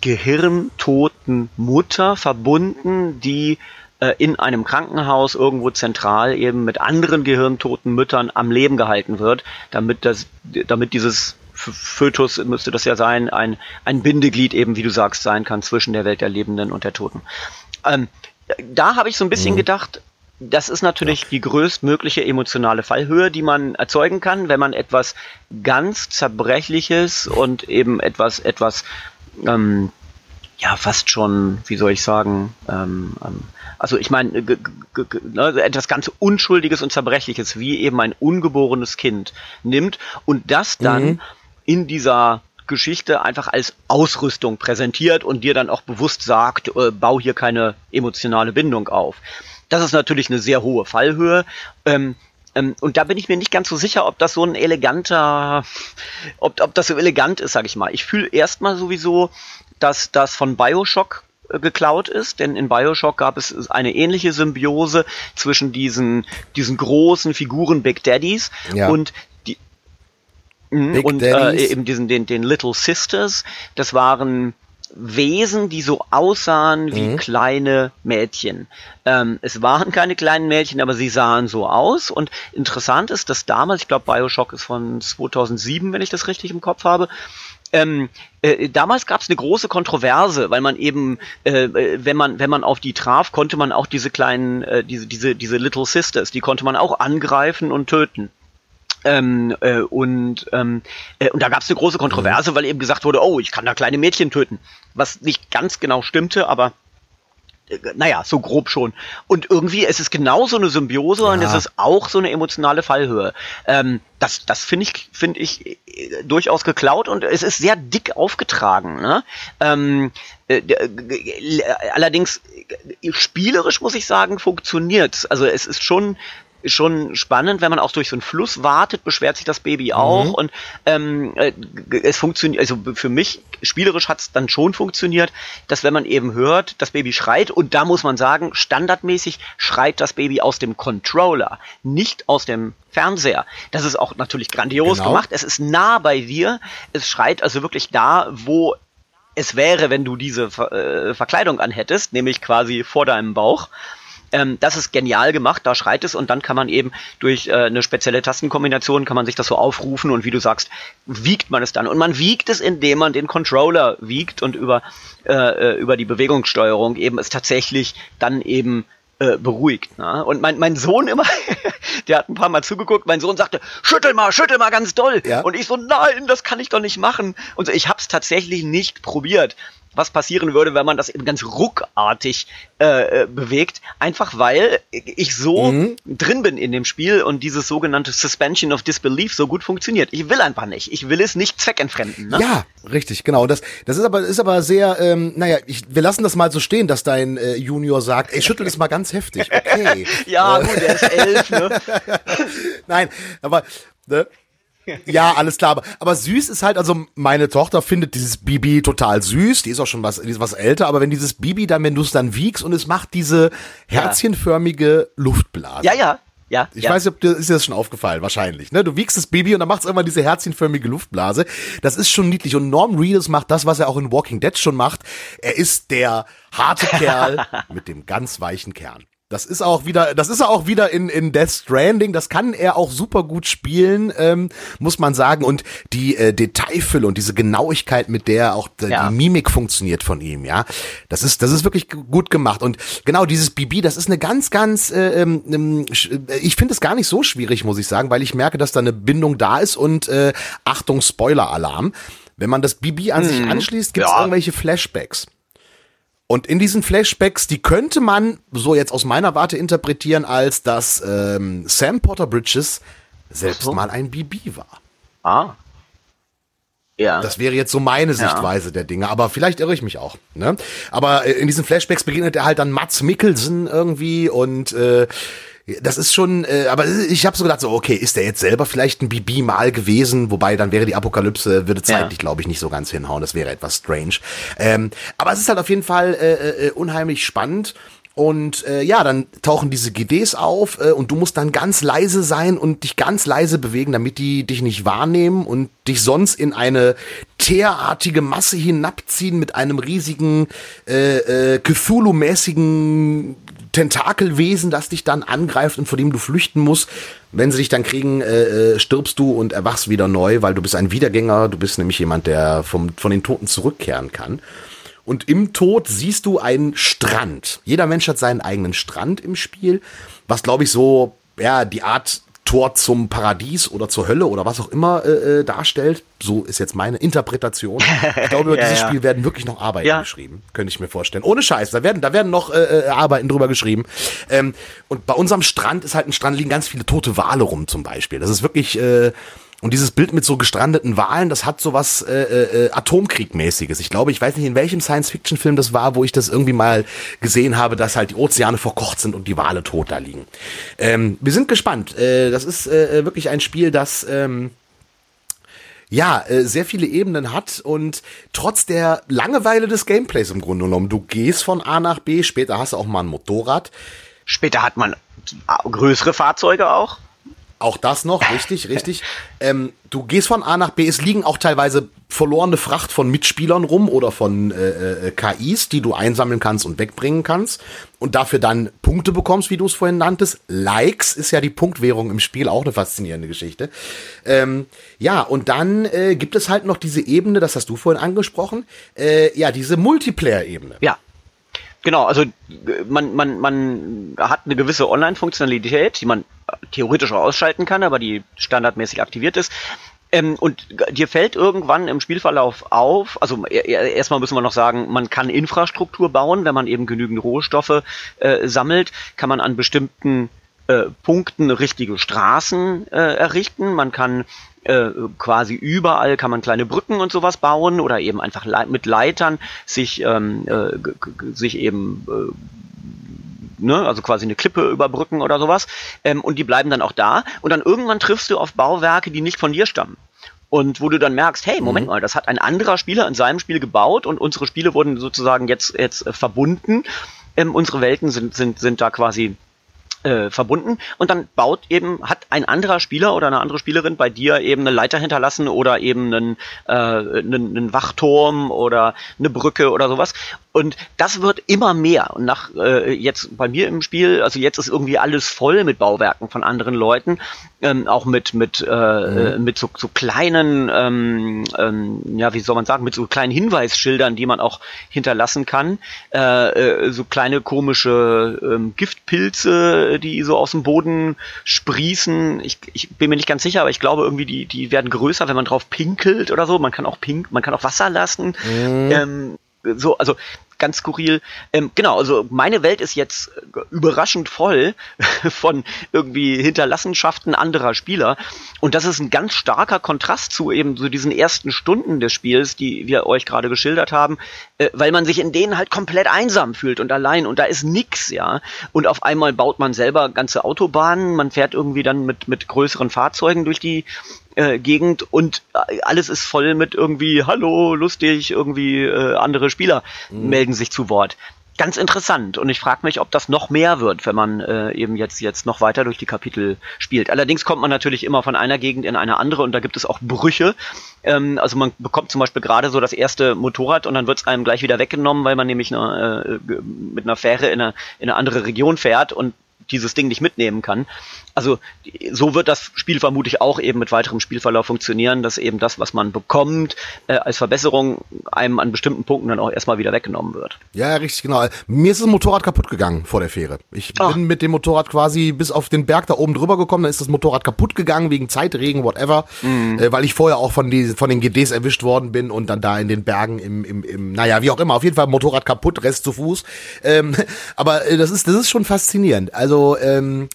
gehirntoten Mutter verbunden, die äh, in einem Krankenhaus irgendwo zentral eben mit anderen gehirntoten Müttern am Leben gehalten wird, damit das, damit dieses Fötus müsste das ja sein, ein, ein Bindeglied eben, wie du sagst, sein kann zwischen der Welt der Lebenden und der Toten. Ähm, da habe ich so ein bisschen mhm. gedacht, das ist natürlich ja. die größtmögliche emotionale Fallhöhe, die man erzeugen kann, wenn man etwas ganz Zerbrechliches und eben etwas, etwas, ähm, ja fast schon, wie soll ich sagen, ähm, ähm, also ich meine, ne, etwas ganz Unschuldiges und Zerbrechliches, wie eben ein ungeborenes Kind nimmt und das dann mhm. in dieser Geschichte einfach als Ausrüstung präsentiert und dir dann auch bewusst sagt, äh, bau hier keine emotionale Bindung auf. Das ist natürlich eine sehr hohe Fallhöhe. Ähm, ähm, und da bin ich mir nicht ganz so sicher, ob das so ein eleganter, ob, ob das so elegant ist, sag ich mal. Ich fühle erstmal sowieso, dass das von Bioshock äh, geklaut ist, denn in Bioshock gab es eine ähnliche Symbiose zwischen diesen, diesen großen Figuren Big Daddies ja. und die mh, und äh, eben diesen den, den Little Sisters. Das waren Wesen, die so aussahen wie mhm. kleine Mädchen. Ähm, es waren keine kleinen Mädchen, aber sie sahen so aus. Und interessant ist, dass damals, ich glaube, Bioshock ist von 2007, wenn ich das richtig im Kopf habe, ähm, äh, damals gab es eine große Kontroverse, weil man eben, äh, äh, wenn man wenn man auf die traf, konnte man auch diese kleinen, äh, diese diese diese Little Sisters, die konnte man auch angreifen und töten. Ähm, äh, und, ähm, äh, und da gab es eine große Kontroverse, mhm. weil eben gesagt wurde, oh, ich kann da kleine Mädchen töten. Was nicht ganz genau stimmte, aber äh, naja, so grob schon. Und irgendwie ist es genauso eine Symbiose ja. und es ist auch so eine emotionale Fallhöhe. Ähm, das das finde ich, finde ich äh, durchaus geklaut und es ist sehr dick aufgetragen. Ne? Ähm, äh, äh, allerdings spielerisch muss ich sagen, funktioniert Also es ist schon ist schon spannend, wenn man auch durch so einen Fluss wartet, beschwert sich das Baby auch mhm. und ähm, äh, es funktioniert, also für mich spielerisch hat es dann schon funktioniert, dass wenn man eben hört, das Baby schreit und da muss man sagen, standardmäßig schreit das Baby aus dem Controller, nicht aus dem Fernseher. Das ist auch natürlich grandios genau. gemacht. Es ist nah bei dir. Es schreit also wirklich da, wo es wäre, wenn du diese äh, Verkleidung anhättest, nämlich quasi vor deinem Bauch. Ähm, das ist genial gemacht, da schreit es und dann kann man eben durch äh, eine spezielle Tastenkombination kann man sich das so aufrufen und wie du sagst, wiegt man es dann. Und man wiegt es, indem man den Controller wiegt und über, äh, äh über die Bewegungssteuerung eben es tatsächlich dann eben äh, beruhigt. Ne? Und mein, mein Sohn immer, der hat ein paar Mal zugeguckt, mein Sohn sagte, schüttel mal, schüttel mal ganz doll. Ja. Und ich so, nein, das kann ich doch nicht machen. Und so, ich habe es tatsächlich nicht probiert was passieren würde, wenn man das eben ganz ruckartig äh, äh, bewegt. Einfach weil ich so mhm. drin bin in dem Spiel und dieses sogenannte Suspension of Disbelief so gut funktioniert. Ich will einfach nicht. Ich will es nicht zweckentfremden. Ne? Ja, richtig, genau. Das, das ist aber, ist aber sehr, ähm, naja, ich, wir lassen das mal so stehen, dass dein äh, Junior sagt, ey, schüttel es mal ganz heftig. Okay. ja, gut, der ist elf, ne? Nein, aber ne, ja, alles klar. Aber, aber süß ist halt, also meine Tochter findet dieses Bibi total süß. Die ist auch schon was, die ist was älter. Aber wenn dieses Bibi dann, wenn du es dann wiegst und es macht diese herzchenförmige Luftblase. Ja, ja. Ja, ich ja. weiß nicht, ob dir ist dir das schon aufgefallen, wahrscheinlich. Ne? Du wiegst das Baby und dann macht es immer diese herzchenförmige Luftblase. Das ist schon niedlich. Und Norm Reedus macht das, was er auch in Walking Dead schon macht. Er ist der harte Kerl mit dem ganz weichen Kern. Das ist auch wieder, das ist auch wieder in, in Death Stranding. Das kann er auch super gut spielen, ähm, muss man sagen. Und die äh, Detailfülle und diese Genauigkeit, mit der auch die, ja. die Mimik funktioniert von ihm, ja, das ist, das ist wirklich gut gemacht. Und genau dieses Bibi, das ist eine ganz, ganz, äh, ähm, ähm ich finde es gar nicht so schwierig, muss ich sagen, weil ich merke, dass da eine Bindung da ist und äh, Achtung, Spoiler-Alarm. Wenn man das Bibi an mhm. sich anschließt, gibt es ja. irgendwelche Flashbacks. Und in diesen Flashbacks, die könnte man so jetzt aus meiner Warte interpretieren, als dass ähm, Sam Potter Bridges selbst so. mal ein BB war. Ah. Ja. Das wäre jetzt so meine Sichtweise ja. der Dinge, aber vielleicht irre ich mich auch. Ne? Aber äh, in diesen Flashbacks begegnet er halt dann Mats Mikkelsen irgendwie und äh, das ist schon, äh, aber ich habe so gedacht, so, okay, ist der jetzt selber vielleicht ein Bibi mal gewesen? Wobei, dann wäre die Apokalypse, würde zeitlich, ja. glaube ich, nicht so ganz hinhauen. Das wäre etwas strange. Ähm, aber es ist halt auf jeden Fall äh, äh, unheimlich spannend. Und äh, ja, dann tauchen diese GDs auf äh, und du musst dann ganz leise sein und dich ganz leise bewegen, damit die dich nicht wahrnehmen und dich sonst in eine teerartige Masse hinabziehen mit einem riesigen äh, äh, Cthulhu-mäßigen Tentakelwesen, das dich dann angreift und vor dem du flüchten musst. Wenn sie dich dann kriegen, äh, äh, stirbst du und erwachst wieder neu, weil du bist ein Wiedergänger. Du bist nämlich jemand, der vom, von den Toten zurückkehren kann. Und im Tod siehst du einen Strand. Jeder Mensch hat seinen eigenen Strand im Spiel, was glaube ich so, ja, die Art Tor zum Paradies oder zur Hölle oder was auch immer äh, äh darstellt. So ist jetzt meine Interpretation. Ich glaube, über ja, dieses ja. Spiel werden wirklich noch Arbeiten ja. geschrieben, könnte ich mir vorstellen. Ohne Scheiß, da werden, da werden noch äh, äh, Arbeiten drüber geschrieben. Ähm, und bei unserem Strand ist halt ein Strand, liegen ganz viele tote Wale rum zum Beispiel. Das ist wirklich äh, und dieses Bild mit so gestrandeten Wahlen, das hat so was äh, äh, Atomkriegmäßiges. Ich glaube, ich weiß nicht, in welchem Science-Fiction-Film das war, wo ich das irgendwie mal gesehen habe, dass halt die Ozeane verkocht sind und die Wale tot da liegen. Ähm, wir sind gespannt. Äh, das ist äh, wirklich ein Spiel, das ähm, ja, äh, sehr viele Ebenen hat und trotz der Langeweile des Gameplays im Grunde genommen, du gehst von A nach B, später hast du auch mal ein Motorrad. Später hat man größere Fahrzeuge auch. Auch das noch, richtig, richtig. Ähm, du gehst von A nach B. Es liegen auch teilweise verlorene Fracht von Mitspielern rum oder von äh, äh, KIs, die du einsammeln kannst und wegbringen kannst und dafür dann Punkte bekommst, wie du es vorhin nanntest. Likes ist ja die Punktwährung im Spiel, auch eine faszinierende Geschichte. Ähm, ja, und dann äh, gibt es halt noch diese Ebene, das hast du vorhin angesprochen, äh, ja, diese Multiplayer-Ebene. Ja. Genau, also man, man, man hat eine gewisse Online-Funktionalität, die man theoretisch auch ausschalten kann, aber die standardmäßig aktiviert ist. Ähm, und dir fällt irgendwann im Spielverlauf auf, also erstmal müssen wir noch sagen, man kann Infrastruktur bauen, wenn man eben genügend Rohstoffe äh, sammelt, kann man an bestimmten äh, Punkten richtige Straßen äh, errichten. Man kann äh, quasi überall kann man kleine Brücken und sowas bauen oder eben einfach le mit Leitern sich ähm, äh, sich eben äh, ne, also quasi eine Klippe überbrücken oder sowas ähm, und die bleiben dann auch da und dann irgendwann triffst du auf Bauwerke, die nicht von dir stammen und wo du dann merkst, hey, Moment mhm. mal, das hat ein anderer Spieler in seinem Spiel gebaut und unsere Spiele wurden sozusagen jetzt jetzt äh, verbunden. Ähm, unsere Welten sind sind sind da quasi äh, verbunden und dann baut eben, hat ein anderer Spieler oder eine andere Spielerin bei dir eben eine Leiter hinterlassen oder eben einen, äh, einen, einen Wachturm oder eine Brücke oder sowas. Und das wird immer mehr. Und nach äh, jetzt bei mir im Spiel, also jetzt ist irgendwie alles voll mit Bauwerken von anderen Leuten, ähm, auch mit mit äh, mhm. mit so, so kleinen, ähm, ähm, ja wie soll man sagen, mit so kleinen Hinweisschildern, die man auch hinterlassen kann, äh, äh, so kleine komische ähm, Giftpilze, die so aus dem Boden sprießen. Ich, ich bin mir nicht ganz sicher, aber ich glaube irgendwie die die werden größer, wenn man drauf pinkelt oder so. Man kann auch pink, man kann auch Wasser lassen. Mhm. Ähm, so, also ganz skurril. Ähm, genau, also meine Welt ist jetzt äh, überraschend voll von irgendwie Hinterlassenschaften anderer Spieler. Und das ist ein ganz starker Kontrast zu eben so diesen ersten Stunden des Spiels, die wir euch gerade geschildert haben, äh, weil man sich in denen halt komplett einsam fühlt und allein und da ist nix, ja. Und auf einmal baut man selber ganze Autobahnen, man fährt irgendwie dann mit, mit größeren Fahrzeugen durch die äh, Gegend und äh, alles ist voll mit irgendwie Hallo, lustig, irgendwie äh, andere Spieler mhm. melden sich zu Wort. Ganz interessant und ich frage mich, ob das noch mehr wird, wenn man äh, eben jetzt jetzt noch weiter durch die Kapitel spielt. Allerdings kommt man natürlich immer von einer Gegend in eine andere und da gibt es auch Brüche. Ähm, also man bekommt zum Beispiel gerade so das erste Motorrad und dann wird es einem gleich wieder weggenommen, weil man nämlich eine, äh, mit einer Fähre in eine, in eine andere Region fährt und dieses Ding nicht mitnehmen kann. Also so wird das Spiel vermutlich auch eben mit weiterem Spielverlauf funktionieren, dass eben das, was man bekommt, äh, als Verbesserung einem an bestimmten Punkten dann auch erstmal wieder weggenommen wird. Ja, richtig, genau. Mir ist das Motorrad kaputt gegangen vor der Fähre. Ich Ach. bin mit dem Motorrad quasi bis auf den Berg da oben drüber gekommen, dann ist das Motorrad kaputt gegangen wegen Zeitregen, whatever, mhm. äh, weil ich vorher auch von, die, von den GDs erwischt worden bin und dann da in den Bergen im, im, im naja, wie auch immer, auf jeden Fall Motorrad kaputt, Rest zu Fuß. Ähm, aber äh, das ist, das ist schon faszinierend. Also, ähm,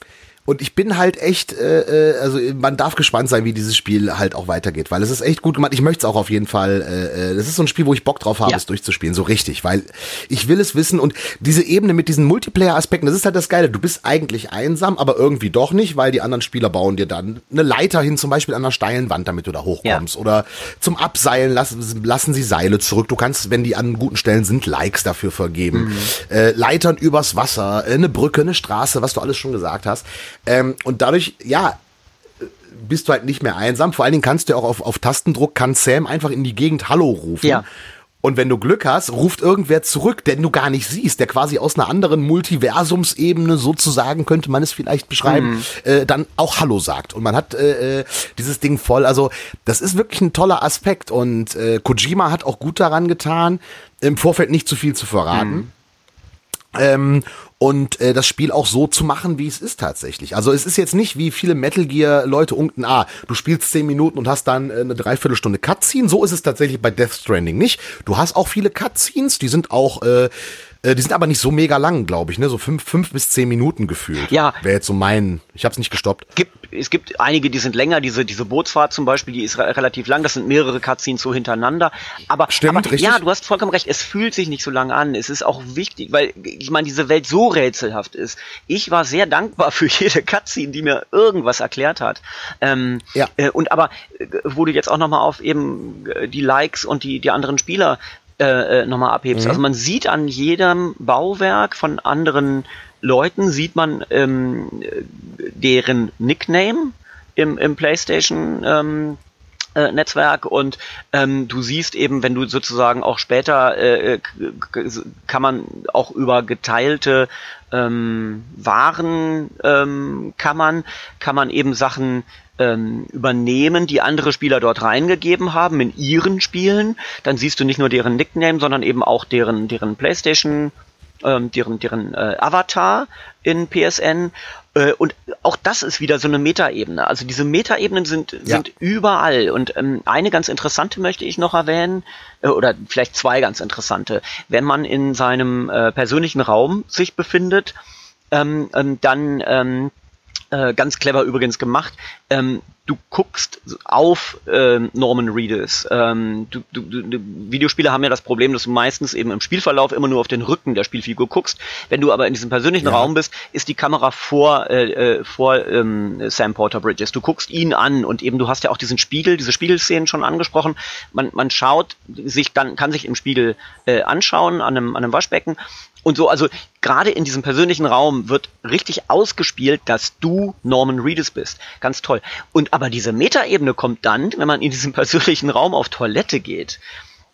und ich bin halt echt, äh, äh, also man darf gespannt sein, wie dieses Spiel halt auch weitergeht, weil es ist echt gut gemacht. Ich möchte es auch auf jeden Fall. Äh, äh, das ist so ein Spiel, wo ich Bock drauf habe, ja. es durchzuspielen, so richtig, weil ich will es wissen und diese Ebene mit diesen Multiplayer-Aspekten, das ist halt das Geile. Du bist eigentlich einsam, aber irgendwie doch nicht, weil die anderen Spieler bauen dir dann eine Leiter hin, zum Beispiel an einer steilen Wand, damit du da hochkommst. Ja. Oder zum Abseilen lassen, lassen sie Seile zurück. Du kannst, wenn die an guten Stellen sind, Likes dafür vergeben. Mhm. Äh, Leitern übers Wasser, äh, eine Brücke, eine Straße, was du alles schon gesagt hast. Ähm, und dadurch, ja, bist du halt nicht mehr einsam. Vor allen Dingen kannst du auch auf, auf Tastendruck, kann Sam einfach in die Gegend Hallo rufen. Ja. Und wenn du Glück hast, ruft irgendwer zurück, den du gar nicht siehst, der quasi aus einer anderen Multiversumsebene sozusagen, könnte man es vielleicht beschreiben, mhm. äh, dann auch Hallo sagt. Und man hat äh, äh, dieses Ding voll. Also das ist wirklich ein toller Aspekt. Und äh, Kojima hat auch gut daran getan, im Vorfeld nicht zu viel zu verraten. Mhm Ähm, und äh, das Spiel auch so zu machen, wie es ist tatsächlich. Also es ist jetzt nicht wie viele Metal Gear Leute unten, ah, du spielst zehn Minuten und hast dann äh, eine Dreiviertelstunde Cutscene. So ist es tatsächlich bei Death Stranding nicht. Du hast auch viele Cutscenes, die sind auch äh, äh, die sind aber nicht so mega lang, glaube ich, ne? So fünf, fünf bis zehn Minuten gefühlt. Ja. Wäre jetzt so mein. Ich habe es nicht gestoppt. Gibt, es gibt einige, die sind länger. Diese, diese Bootsfahrt zum Beispiel, die ist re relativ lang. Das sind mehrere Cutscenes so hintereinander. Aber, Stimmt, aber richtig. ja, du hast vollkommen recht. Es fühlt sich nicht so lange an. Es ist auch wichtig, weil ich meine, diese Welt so rätselhaft ist. Ich war sehr dankbar für jede Cutscene, die mir irgendwas erklärt hat. Ähm, Ja. Äh, und aber, äh, du jetzt auch nochmal auf eben äh, die Likes und die, die anderen Spieler äh, äh, nochmal abhebst. Mhm. Also man sieht an jedem Bauwerk von anderen Leuten, sieht man ähm, äh, deren Nickname im, im PlayStation ähm, äh, Netzwerk und ähm, du siehst eben, wenn du sozusagen auch später äh, k- kann man auch über geteilte ähm, Waren ähm, kann man kann man eben Sachen ähm, übernehmen, die andere Spieler dort reingegeben haben in ihren Spielen. Dann siehst du nicht nur deren Nickname, sondern eben auch deren deren PlayStation ähm, deren, deren äh, Avatar in PSN. Äh, und auch das ist wieder so eine Metaebene. Also diese Metaebenen sind, Ja. sind überall. Und ähm, eine ganz interessante möchte ich noch erwähnen, äh, oder vielleicht zwei ganz interessante. Wenn man in seinem äh, persönlichen Raum sich befindet, ähm, ähm, dann ähm, äh, ganz clever übrigens gemacht. Ähm, du guckst auf ähm, Norman Reedus. Ähm, du, du, du, Videospiele haben ja das Problem, dass du meistens eben im Spielverlauf immer nur auf den Rücken der Spielfigur guckst. Wenn du aber in diesem persönlichen Ja. Raum bist, ist die Kamera vor, äh, äh, vor ähm, Sam Porter Bridges. Du guckst ihn an und eben du hast ja auch diesen Spiegel, diese Spiegelszenen schon angesprochen. Man, man schaut sich dann, kann sich im Spiegel äh, anschauen an einem, an einem Waschbecken und so, also gerade in diesem persönlichen Raum wird richtig ausgespielt, dass du Norman Reedus bist. Ganz toll. Und aber diese Metaebene kommt dann, wenn man in diesem persönlichen Raum auf Toilette geht.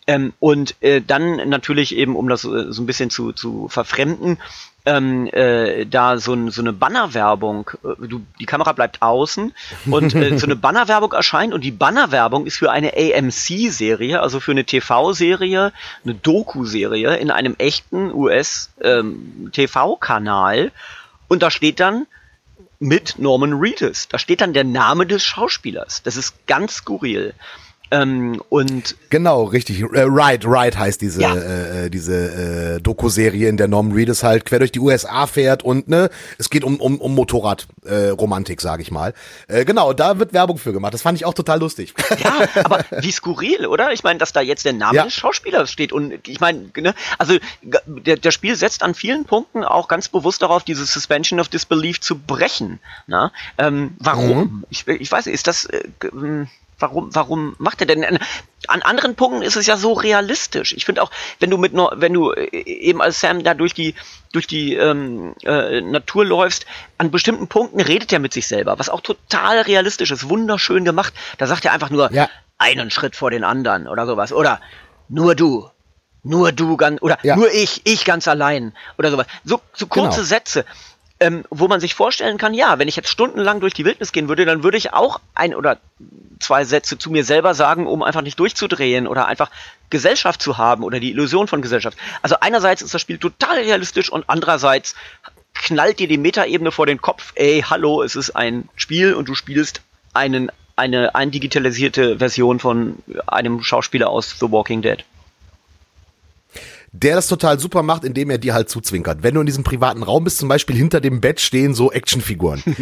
Ähm, und äh, dann natürlich eben, um das äh, so ein bisschen zu, zu verfremden, ähm, äh, da so, ein, so eine Bannerwerbung, äh, du, die Kamera bleibt außen und äh, so eine Bannerwerbung erscheint und die Bannerwerbung ist für eine AMC-Serie, also für eine TV-Serie, eine Doku-Serie in einem echten US-TV-Kanal und da steht dann mit Norman Reedus. Da steht dann der Name des Schauspielers. Das ist ganz skurril. Ähm, und Genau, richtig. Äh, Ride, Ride heißt diese, Ja. äh, äh, diese äh, Doku-Serie, in der Norman Reedus halt quer durch die USA fährt und ne, es geht um, um, um Motorradromantik, äh, Romantik, sag ich mal. Äh, genau, da wird Werbung für gemacht. Das fand ich auch total lustig. ja, aber wie skurril, oder? Ich meine, dass da jetzt der Name Ja. des Schauspielers steht und ich meine, ne, also der, der Spiel setzt an vielen Punkten auch ganz bewusst darauf, diese Suspension of Disbelief zu brechen. Na? Ähm, warum? Ich, ich weiß, ist das äh, ähm, Warum, warum macht er denn? An an anderen Punkten ist es ja so realistisch. Ich finde auch, wenn du mit, Nor- wenn du äh, eben als Sam da durch die durch die ähm, äh, Natur läufst, an bestimmten Punkten redet er mit sich selber, was auch total realistisch ist, wunderschön gemacht. Da sagt er einfach nur Ja. einen Schritt vor den anderen oder sowas oder nur du, nur du ganz oder Ja. nur ich, ich ganz allein oder sowas. So, so kurze Genau. Sätze, ähm, wo man sich vorstellen kann, ja, wenn ich jetzt stundenlang durch die Wildnis gehen würde, dann würde ich auch ein oder zwei Sätze zu mir selber sagen, um einfach nicht durchzudrehen oder einfach Gesellschaft zu haben oder die Illusion von Gesellschaft. Also einerseits ist das Spiel total realistisch und andererseits knallt dir die Metaebene vor den Kopf, ey, hallo, es ist ein Spiel und du spielst einen, eine eindigitalisierte Version von einem Schauspieler aus The Walking Dead. Der das total super macht, indem er dir halt zuzwinkert. Wenn du in diesem privaten Raum bist, zum Beispiel hinter dem Bett stehen so Actionfiguren.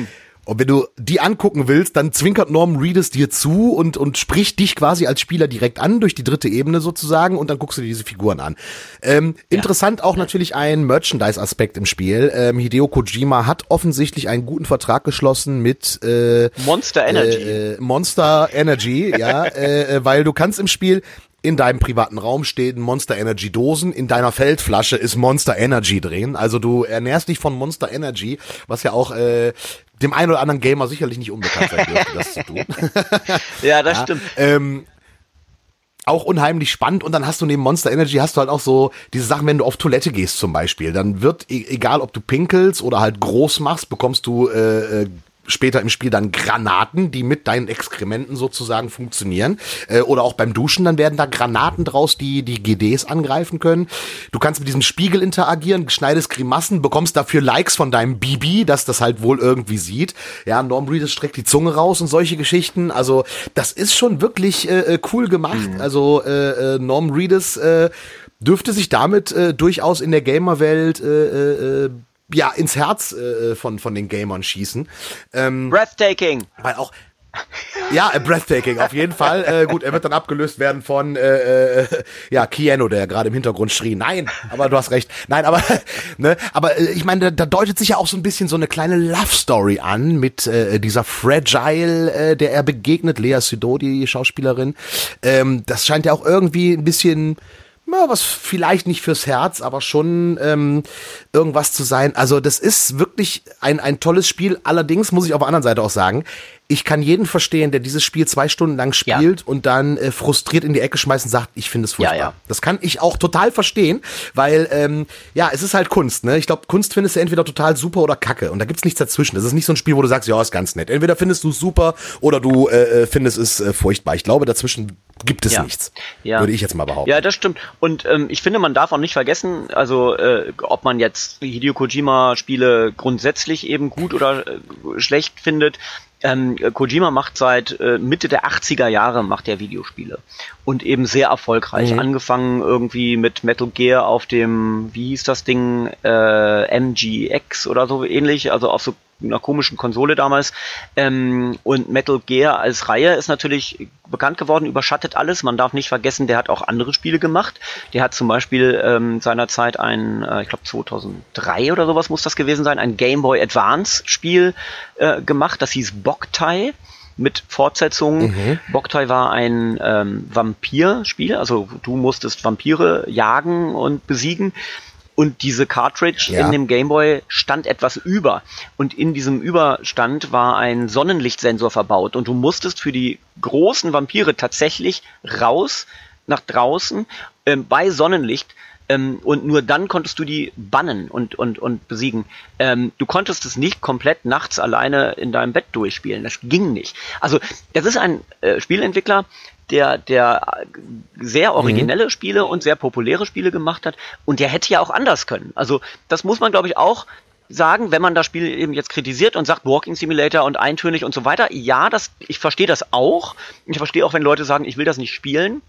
Und wenn du die angucken willst, dann zwinkert Norman Reedus dir zu und, und spricht dich quasi als Spieler direkt an, durch die dritte Ebene sozusagen, und dann guckst du dir diese Figuren an. Ähm, Interessant auch natürlich ein Merchandise-Aspekt im Spiel. Ähm, Hideo Kojima hat offensichtlich einen guten Vertrag geschlossen mit äh, Monster Energy. äh, äh, Monster Energy, ja, äh, äh, weil du kannst im Spiel in deinem privaten Raum stehen Monster Energy Dosen, in deiner Feldflasche ist Monster Energy drin. Also du ernährst dich von Monster Energy, was ja auch äh, dem einen oder anderen Gamer sicherlich nicht unbekannt sein dürfte, das zu tun. ja, das Ja, stimmt. Ähm, auch unheimlich spannend und dann hast du neben Monster Energy hast du halt auch so diese Sachen, wenn du auf Toilette gehst zum Beispiel, dann wird e egal ob du pinkelst oder halt groß machst, bekommst du äh, äh, später im Spiel dann Granaten, die mit deinen Exkrementen sozusagen funktionieren. Äh, oder auch beim Duschen, dann werden da Granaten draus, die die GDs angreifen können. Du kannst mit diesem Spiegel interagieren, schneidest Grimassen, bekommst dafür Likes von deinem Bibi, dass das halt wohl irgendwie sieht. Ja, Norm Reedus streckt die Zunge raus und solche Geschichten. Also das ist schon wirklich äh, äh cool gemacht. Mhm. Also äh, äh, Norm Reedus äh, dürfte sich damit äh, durchaus in der Gamerwelt äh, äh, ja ins Herz äh, von von den Gamern schießen. Ähm, Breathtaking. Weil auch ja, äh, breathtaking, auf jeden Fall. Äh, gut, er wird dann abgelöst werden von äh, äh, ja Keanu, der gerade im Hintergrund schrie. Nein, aber du hast recht. Nein, aber ne, aber äh, ich meine, da, da deutet sich ja auch so ein bisschen so eine kleine Love Story an mit äh, dieser Fragile, äh, der er begegnet, Lea Sudol, die Schauspielerin. Ähm, das scheint ja auch irgendwie ein bisschen ja, was vielleicht nicht fürs Herz, aber schon ähm, irgendwas zu sein. Also das ist wirklich ein, ein tolles Spiel. Allerdings muss ich auf der anderen Seite auch sagen, ich kann jeden verstehen, der dieses Spiel zwei Stunden lang spielt ja. und dann äh, frustriert in die Ecke schmeißt und sagt, ich finde es furchtbar. Ja, ja. Das kann ich auch total verstehen, weil ähm, ja, es ist halt Kunst. Ne? Ich glaube, Kunst findest du entweder total super oder kacke und da gibt's nichts dazwischen. Das ist nicht so ein Spiel, wo du sagst, ja, ist ganz nett. Entweder findest du es super oder du äh, äh, findest es äh, furchtbar. Ich glaube, dazwischen gibt es ja. nichts. Ja. Würde ich jetzt mal behaupten. Ja, das stimmt. Und ähm, ich finde, man darf auch nicht vergessen, also äh, ob man jetzt Hideo Kojima-Spiele grundsätzlich eben gut oder äh, schlecht findet, ähm, Kojima macht seit äh, Mitte der 80er Jahre macht er Videospiele und eben sehr erfolgreich. Mhm. Angefangen irgendwie mit Metal Gear auf dem, wie hieß das Ding, äh, MGX oder so ähnlich, also auf so einer komischen Konsole damals. Ähm, und Metal Gear als Reihe ist natürlich bekannt geworden, überschattet alles. Man darf nicht vergessen, der hat auch andere Spiele gemacht. Der hat zum Beispiel ähm, seinerzeit ein, äh, ich glaube 2003 oder sowas muss das gewesen sein, ein Game Boy Advance Spiel äh, gemacht. Das hieß Boktai mit Fortsetzung. Mhm. Boktai war ein ähm, Vampir-Spiel, also du musstest Vampire jagen und besiegen und diese Cartridge ja. in dem Gameboy stand etwas über und in diesem Überstand war ein Sonnenlichtsensor verbaut und du musstest für die großen Vampire tatsächlich raus nach draußen ähm, bei Sonnenlicht ähm, und nur dann konntest du die bannen und, und, und besiegen. Ähm, du konntest es nicht komplett nachts alleine in deinem Bett durchspielen. Das ging nicht. Also, das ist ein äh, Spielentwickler, der, der sehr mhm. originelle mhm. Spiele und sehr populäre Spiele gemacht hat. Und der hätte ja auch anders können. Also, das muss man, glaube ich, auch sagen, wenn man das Spiel eben jetzt kritisiert und sagt Walking Simulator und eintönig und so weiter. Ja, das, ich verstehe das auch. Ich verstehe auch, wenn Leute sagen, ich will das nicht spielen.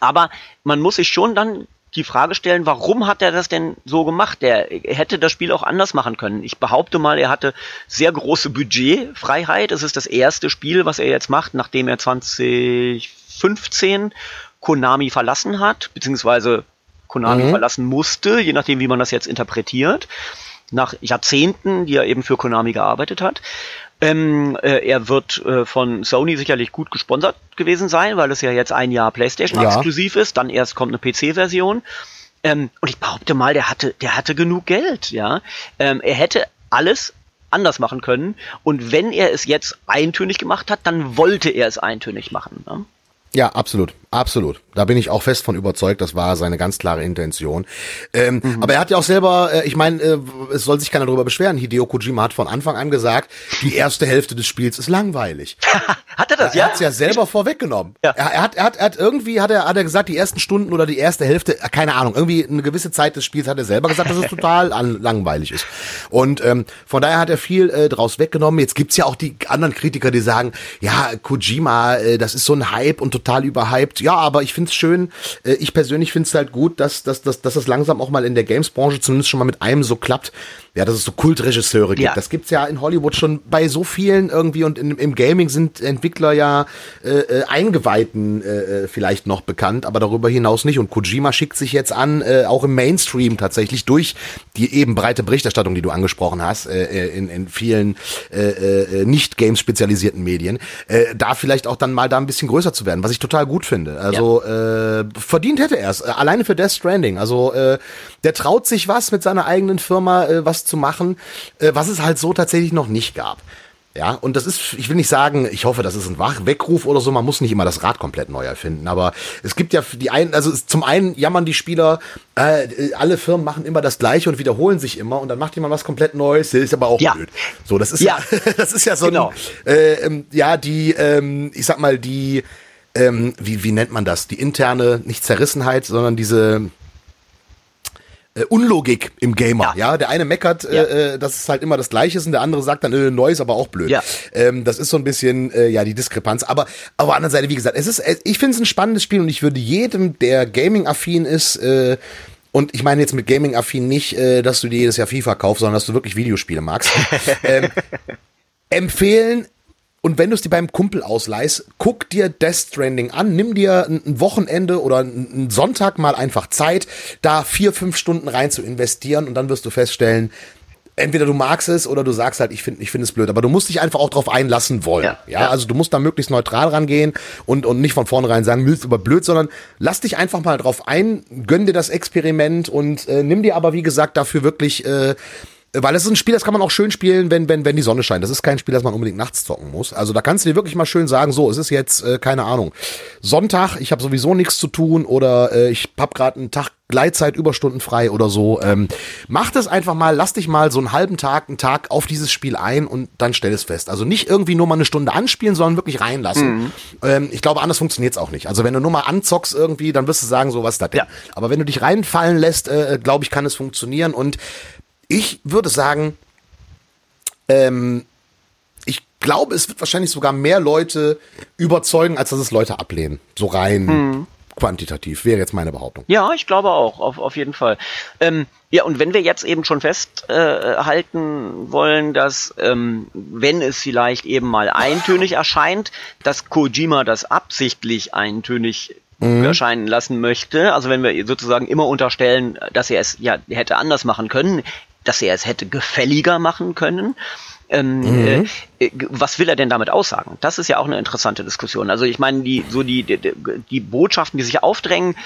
Aber man muss sich schon dann die Frage stellen, warum hat er das denn so gemacht? Er hätte das Spiel auch anders machen können. Ich behaupte mal, er hatte sehr große Budgetfreiheit. Es ist das erste Spiel, was er jetzt macht, nachdem er 2015 Konami verlassen hat, beziehungsweise Konami mhm. verlassen musste, je nachdem, wie man das jetzt interpretiert. Nach Jahrzehnten, die er eben für Konami gearbeitet hat. Ähm, äh, er wird äh, von Sony sicherlich gut gesponsert gewesen sein, weil es ja jetzt ein Jahr PlayStation ja. exklusiv ist. Dann erst kommt eine PC-Version. Ähm, und ich behaupte mal, der hatte, der hatte genug Geld, ja. Ähm, er hätte alles anders machen können. Und wenn er es jetzt eintönig gemacht hat, dann wollte er es eintönig machen. Ne? Ja, absolut. Absolut. Da bin ich auch fest von überzeugt. Das war seine ganz klare Intention. Ähm, mhm. Aber er hat ja auch selber, äh, ich meine, äh, es soll sich keiner darüber beschweren. Hideo Kojima hat von Anfang an gesagt, die erste Hälfte des Spiels ist langweilig. hat er das? Er, ja. Er hat es ja selber vorweggenommen. Ja. Er, er, hat, er, hat, er hat irgendwie, hat er, hat er gesagt, die ersten Stunden oder die erste Hälfte, äh, keine Ahnung, irgendwie eine gewisse Zeit des Spiels hat er selber gesagt, dass es total an, langweilig ist. Und ähm, von daher hat er viel äh, draus weggenommen. Jetzt gibt's ja auch die anderen Kritiker, die sagen, ja, Kojima, äh, das ist so ein Hype und total überhyped ja, aber ich finde es schön, äh, ich persönlich finde es halt gut, dass, dass, dass, dass das langsam auch mal in der Games-Branche zumindest schon mal mit einem so klappt, ja, dass es so Kultregisseure gibt. Ja. Das gibt's ja in Hollywood schon bei so vielen irgendwie und in, im Gaming sind Entwickler ja äh, äh, Eingeweihten äh, äh, vielleicht noch bekannt, aber darüber hinaus nicht. Und Kojima schickt sich jetzt an, äh, auch im Mainstream tatsächlich durch die eben breite Berichterstattung, die du angesprochen hast, äh, äh in, in vielen äh, äh, nicht Games spezialisierten Medien, äh, da vielleicht auch dann mal da ein bisschen größer zu werden, was ich total gut finde. Also ja. äh, verdient hätte er es, äh, alleine für Death Stranding. Also äh, der traut sich was mit seiner eigenen Firma, äh, was zu machen, äh, was es halt so tatsächlich noch nicht gab. Ja, und das ist, ich will nicht sagen, ich hoffe, das ist ein Wach Weckruf oder so, man muss nicht immer das Rad komplett neu erfinden, aber es gibt ja die einen, also zum einen jammern die Spieler, äh, alle Firmen machen immer das Gleiche und wiederholen sich immer und dann macht jemand was komplett Neues, ist aber auch ja. blöd. So, das ist ja, ja das ist ja so genau. ein, äh, ähm, ja, die, ähm, ich sag mal, die, ähm, wie, wie nennt man das? Die interne, nicht Zerrissenheit, sondern diese, äh, Unlogik im Gamer. Ja. ja, der eine meckert, ja. äh, dass es halt immer das Gleiche ist und der andere sagt dann, äh, neu ist aber auch blöd. Ja. Ähm, das ist so ein bisschen äh, ja die Diskrepanz. Aber auf der anderen Seite, wie gesagt, es ist, äh, ich finde es ein spannendes Spiel und ich würde jedem, der Gaming-affin ist, äh, und ich meine jetzt mit Gaming-affin nicht, äh, dass du dir jedes Jahr FIFA kaufst, sondern dass du wirklich Videospiele magst. ähm, empfehlen, und wenn du es dir beim Kumpel ausleihst, guck dir Death Stranding an, nimm dir ein Wochenende oder einen Sonntag mal einfach Zeit, da vier, fünf Stunden rein zu investieren und dann wirst du feststellen, entweder du magst es oder du sagst halt, ich finde ich finde es blöd. Aber du musst dich einfach auch drauf einlassen wollen. Ja, ja, ja, also du musst da möglichst neutral rangehen und, und nicht von vornherein sagen, ist aber blöd, sondern lass dich einfach mal drauf ein, gönn dir das Experiment und äh, nimm dir aber, wie gesagt, dafür wirklich äh, weil es ist ein Spiel, das kann man auch schön spielen, wenn, wenn, wenn die Sonne scheint. Das ist kein Spiel, das man unbedingt nachts zocken muss. Also da kannst du dir wirklich mal schön sagen, so, es ist jetzt, äh, keine Ahnung, Sonntag, ich habe sowieso nichts zu tun oder äh, ich hab gerade einen Tag Gleitzeit, Überstunden frei oder so. Ähm, mach das einfach mal, lass dich mal so einen halben Tag, einen Tag auf dieses Spiel ein und dann stell es fest. Also nicht irgendwie nur mal eine Stunde anspielen, sondern wirklich reinlassen. Mhm. Ähm, ich glaube, anders funktioniert es auch nicht. Also wenn du nur mal anzockst irgendwie, dann wirst du sagen, so was ist das denn? Ja. Aber wenn du dich reinfallen lässt, äh, glaube ich, kann es funktionieren und ich würde sagen, ähm, ich glaube, es wird wahrscheinlich sogar mehr Leute überzeugen, als dass es Leute ablehnen. So rein hm. quantitativ, wäre jetzt meine Behauptung. Ja, ich glaube auch, auf, auf jeden Fall. Ähm, ja, und wenn wir jetzt eben schon festhalten äh, wollen, dass, ähm, wenn es vielleicht eben mal eintönig erscheint, dass Kojima das absichtlich eintönig mhm. erscheinen lassen möchte. Also wenn wir sozusagen immer unterstellen, dass er es ja hätte anders machen können, dass er es hätte gefälliger machen können. Ähm, mhm. äh, äh was will er denn damit aussagen? Das ist ja auch eine interessante Diskussion. Also ich meine, die so die, die, die Botschaften, die sich aufdrängen,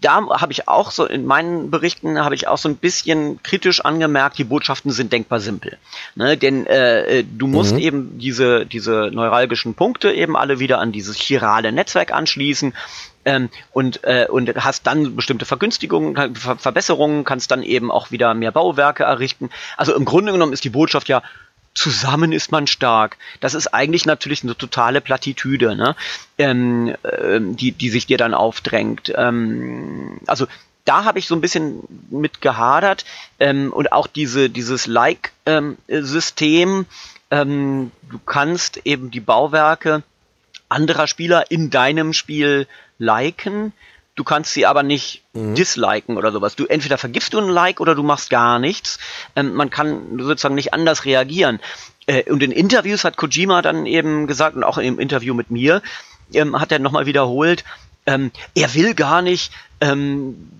da habe ich auch so in meinen Berichten habe ich auch so ein bisschen kritisch angemerkt, die Botschaften sind denkbar simpel. Ne? Denn äh, äh du musst mhm. eben diese, diese neuralgischen Punkte eben alle wieder an dieses chirale Netzwerk anschließen ähm, und, äh, und hast dann bestimmte Vergünstigungen, Ver Verbesserungen, kannst dann eben auch wieder mehr Bauwerke errichten. Also im Grunde genommen ist die Botschaft ja, zusammen ist man stark. Das ist eigentlich natürlich eine totale Plattitüde, ne? ähm, äh, die, die sich dir dann aufdrängt. Ähm, also da habe ich so ein bisschen mit gehadert ähm, und auch diese, dieses Like-System. Ähm, du kannst eben die Bauwerke anderer Spieler in deinem Spiel liken. Du kannst sie aber nicht mhm. disliken oder sowas. Du entweder vergibst du ein Like oder du machst gar nichts. Ähm, man kann sozusagen nicht anders reagieren. Äh, und in Interviews hat Kojima dann eben gesagt und auch im Interview mit mir ähm, hat er nochmal wiederholt, ähm, er will gar nicht ähm,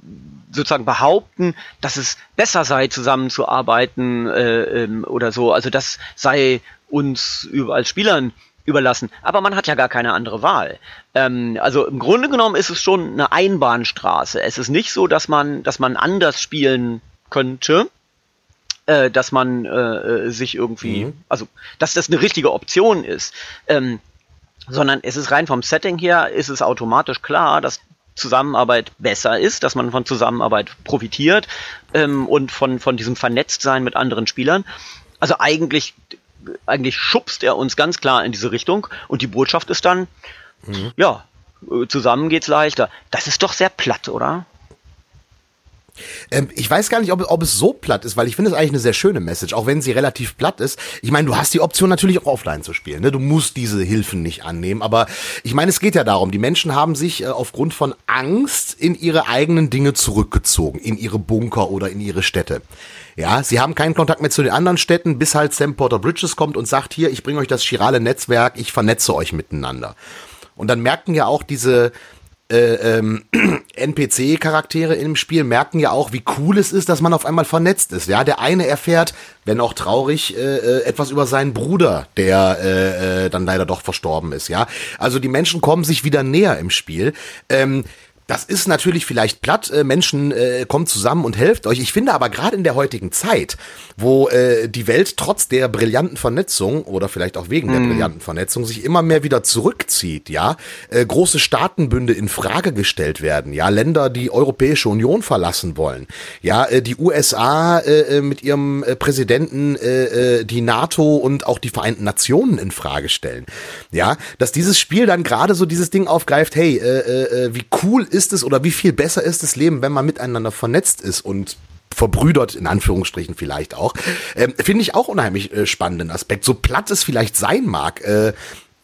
sozusagen behaupten, dass es besser sei, zusammenzuarbeiten äh, ähm, oder so. Also das sei uns als Spielern überlassen. Aber man hat ja gar keine andere Wahl. Ähm, also im Grunde genommen ist es schon eine Einbahnstraße. Es ist nicht so, dass man, dass man anders spielen könnte, äh, dass man äh, sich irgendwie, mhm. also dass das eine richtige Option ist. Ähm, sondern es ist rein vom Setting her, ist es automatisch klar, dass Zusammenarbeit besser ist, dass man von Zusammenarbeit profitiert ähm, und von, von diesem Vernetztsein mit anderen Spielern. Also eigentlich eigentlich schubst er uns ganz klar in diese Richtung und die Botschaft ist dann, mhm. ja, zusammen geht's leichter. Das ist doch sehr platt, oder? Ähm, ich weiß gar nicht, ob, ob, es so platt ist, weil ich finde es eigentlich eine sehr schöne Message, auch wenn sie relativ platt ist. Ich meine, du hast die Option natürlich auch offline zu spielen. Ne? Du musst diese Hilfen nicht annehmen. Aber ich meine, es geht ja darum, die Menschen haben sich äh, aufgrund von Angst in ihre eigenen Dinge zurückgezogen, in ihre Bunker oder in ihre Städte. Ja, sie haben keinen Kontakt mehr zu den anderen Städten, bis halt Sam Porter Bridges kommt und sagt, hier, ich bringe euch das chirale Netzwerk, ich vernetze euch miteinander. Und dann merken ja auch diese äh, ähm, NPC-Charaktere im Spiel, merken ja auch, wie cool es ist, dass man auf einmal vernetzt ist. Ja, der eine erfährt, wenn auch traurig, äh, äh etwas über seinen Bruder, der äh, äh, dann leider doch verstorben ist. Ja, also die Menschen kommen sich wieder näher im Spiel. Ähm, Das ist natürlich vielleicht platt, äh, Menschen äh, kommt zusammen und helft euch. Ich finde aber gerade in der heutigen Zeit, wo äh, die Welt trotz der brillanten Vernetzung oder vielleicht auch wegen der mhm. brillanten Vernetzung sich immer mehr wieder zurückzieht, ja, äh, große Staatenbünde in Frage gestellt werden, ja, Länder die Europäische Union verlassen wollen, ja, äh, die USA äh, äh, mit ihrem äh, Präsidenten äh, äh, die NATO und auch die Vereinten Nationen in Frage stellen, ja, dass dieses Spiel dann gerade so dieses Ding aufgreift, hey, äh, äh, wie cool ist ist es oder wie viel besser ist das Leben, wenn man miteinander vernetzt ist und verbrüdert, in Anführungsstrichen vielleicht auch, ähm, finde ich auch unheimlich äh, spannenden Aspekt. So platt es vielleicht sein mag, äh,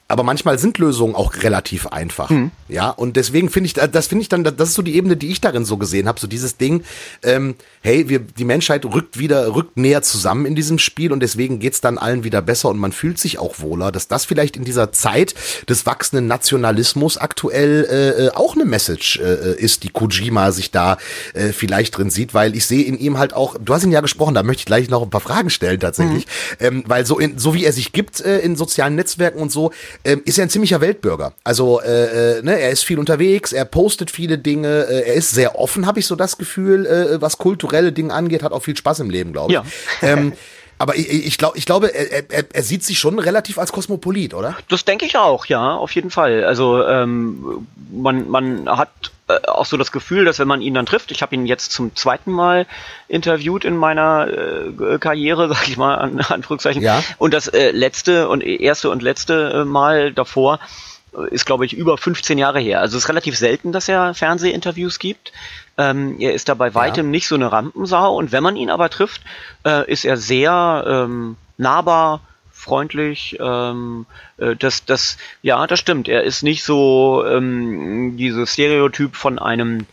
aber manchmal sind Lösungen auch relativ einfach. Mhm. Ja, und deswegen finde ich, das finde ich dann, das ist so die Ebene, die ich darin so gesehen habe, so dieses Ding, ähm, hey, wir, die Menschheit rückt wieder, rückt näher zusammen in diesem Spiel und deswegen geht's dann allen wieder besser und man fühlt sich auch wohler, dass das vielleicht in dieser Zeit des wachsenden Nationalismus aktuell äh, äh auch eine Message äh, ist, die Kojima sich da äh, vielleicht drin sieht, weil ich sehe in ihm halt auch, du hast ihn ja gesprochen, da möchte ich gleich noch ein paar Fragen stellen tatsächlich, mhm. ähm, weil so in, so wie er sich gibt äh, in sozialen Netzwerken und so, ähm, ist er ein ziemlicher Weltbürger. Also äh, äh, ne, er ist viel unterwegs, er postet viele Dinge, äh, er ist sehr offen, habe ich so das Gefühl, äh, was kulturelle Dinge angeht, hat auch viel Spaß im Leben, glaube ich. Ja. Ähm, aber ich, ich, glaub, ich glaube, er, er, er sieht sich schon relativ als Kosmopolit, oder? Das denke ich auch, ja, auf jeden Fall. Also ähm, man, man hat äh, auch so das Gefühl, dass wenn man ihn dann trifft, ich habe ihn jetzt zum zweiten Mal interviewt in meiner äh, Karriere, sag ich mal, an Anführungszeichen. Ja. Und das äh, letzte und erste und letzte äh, Mal davor äh, ist, glaube ich, über 15 Jahre her. Also es ist relativ selten, dass er Fernsehinterviews gibt. Ähm, er ist da bei weitem ja. nicht so eine Rampensau und wenn man ihn aber trifft, äh, ist er sehr ähm, nahbar, freundlich. Ähm, äh, das, das, ja, das stimmt. Er ist nicht so ähm, dieses Stereotyp von einem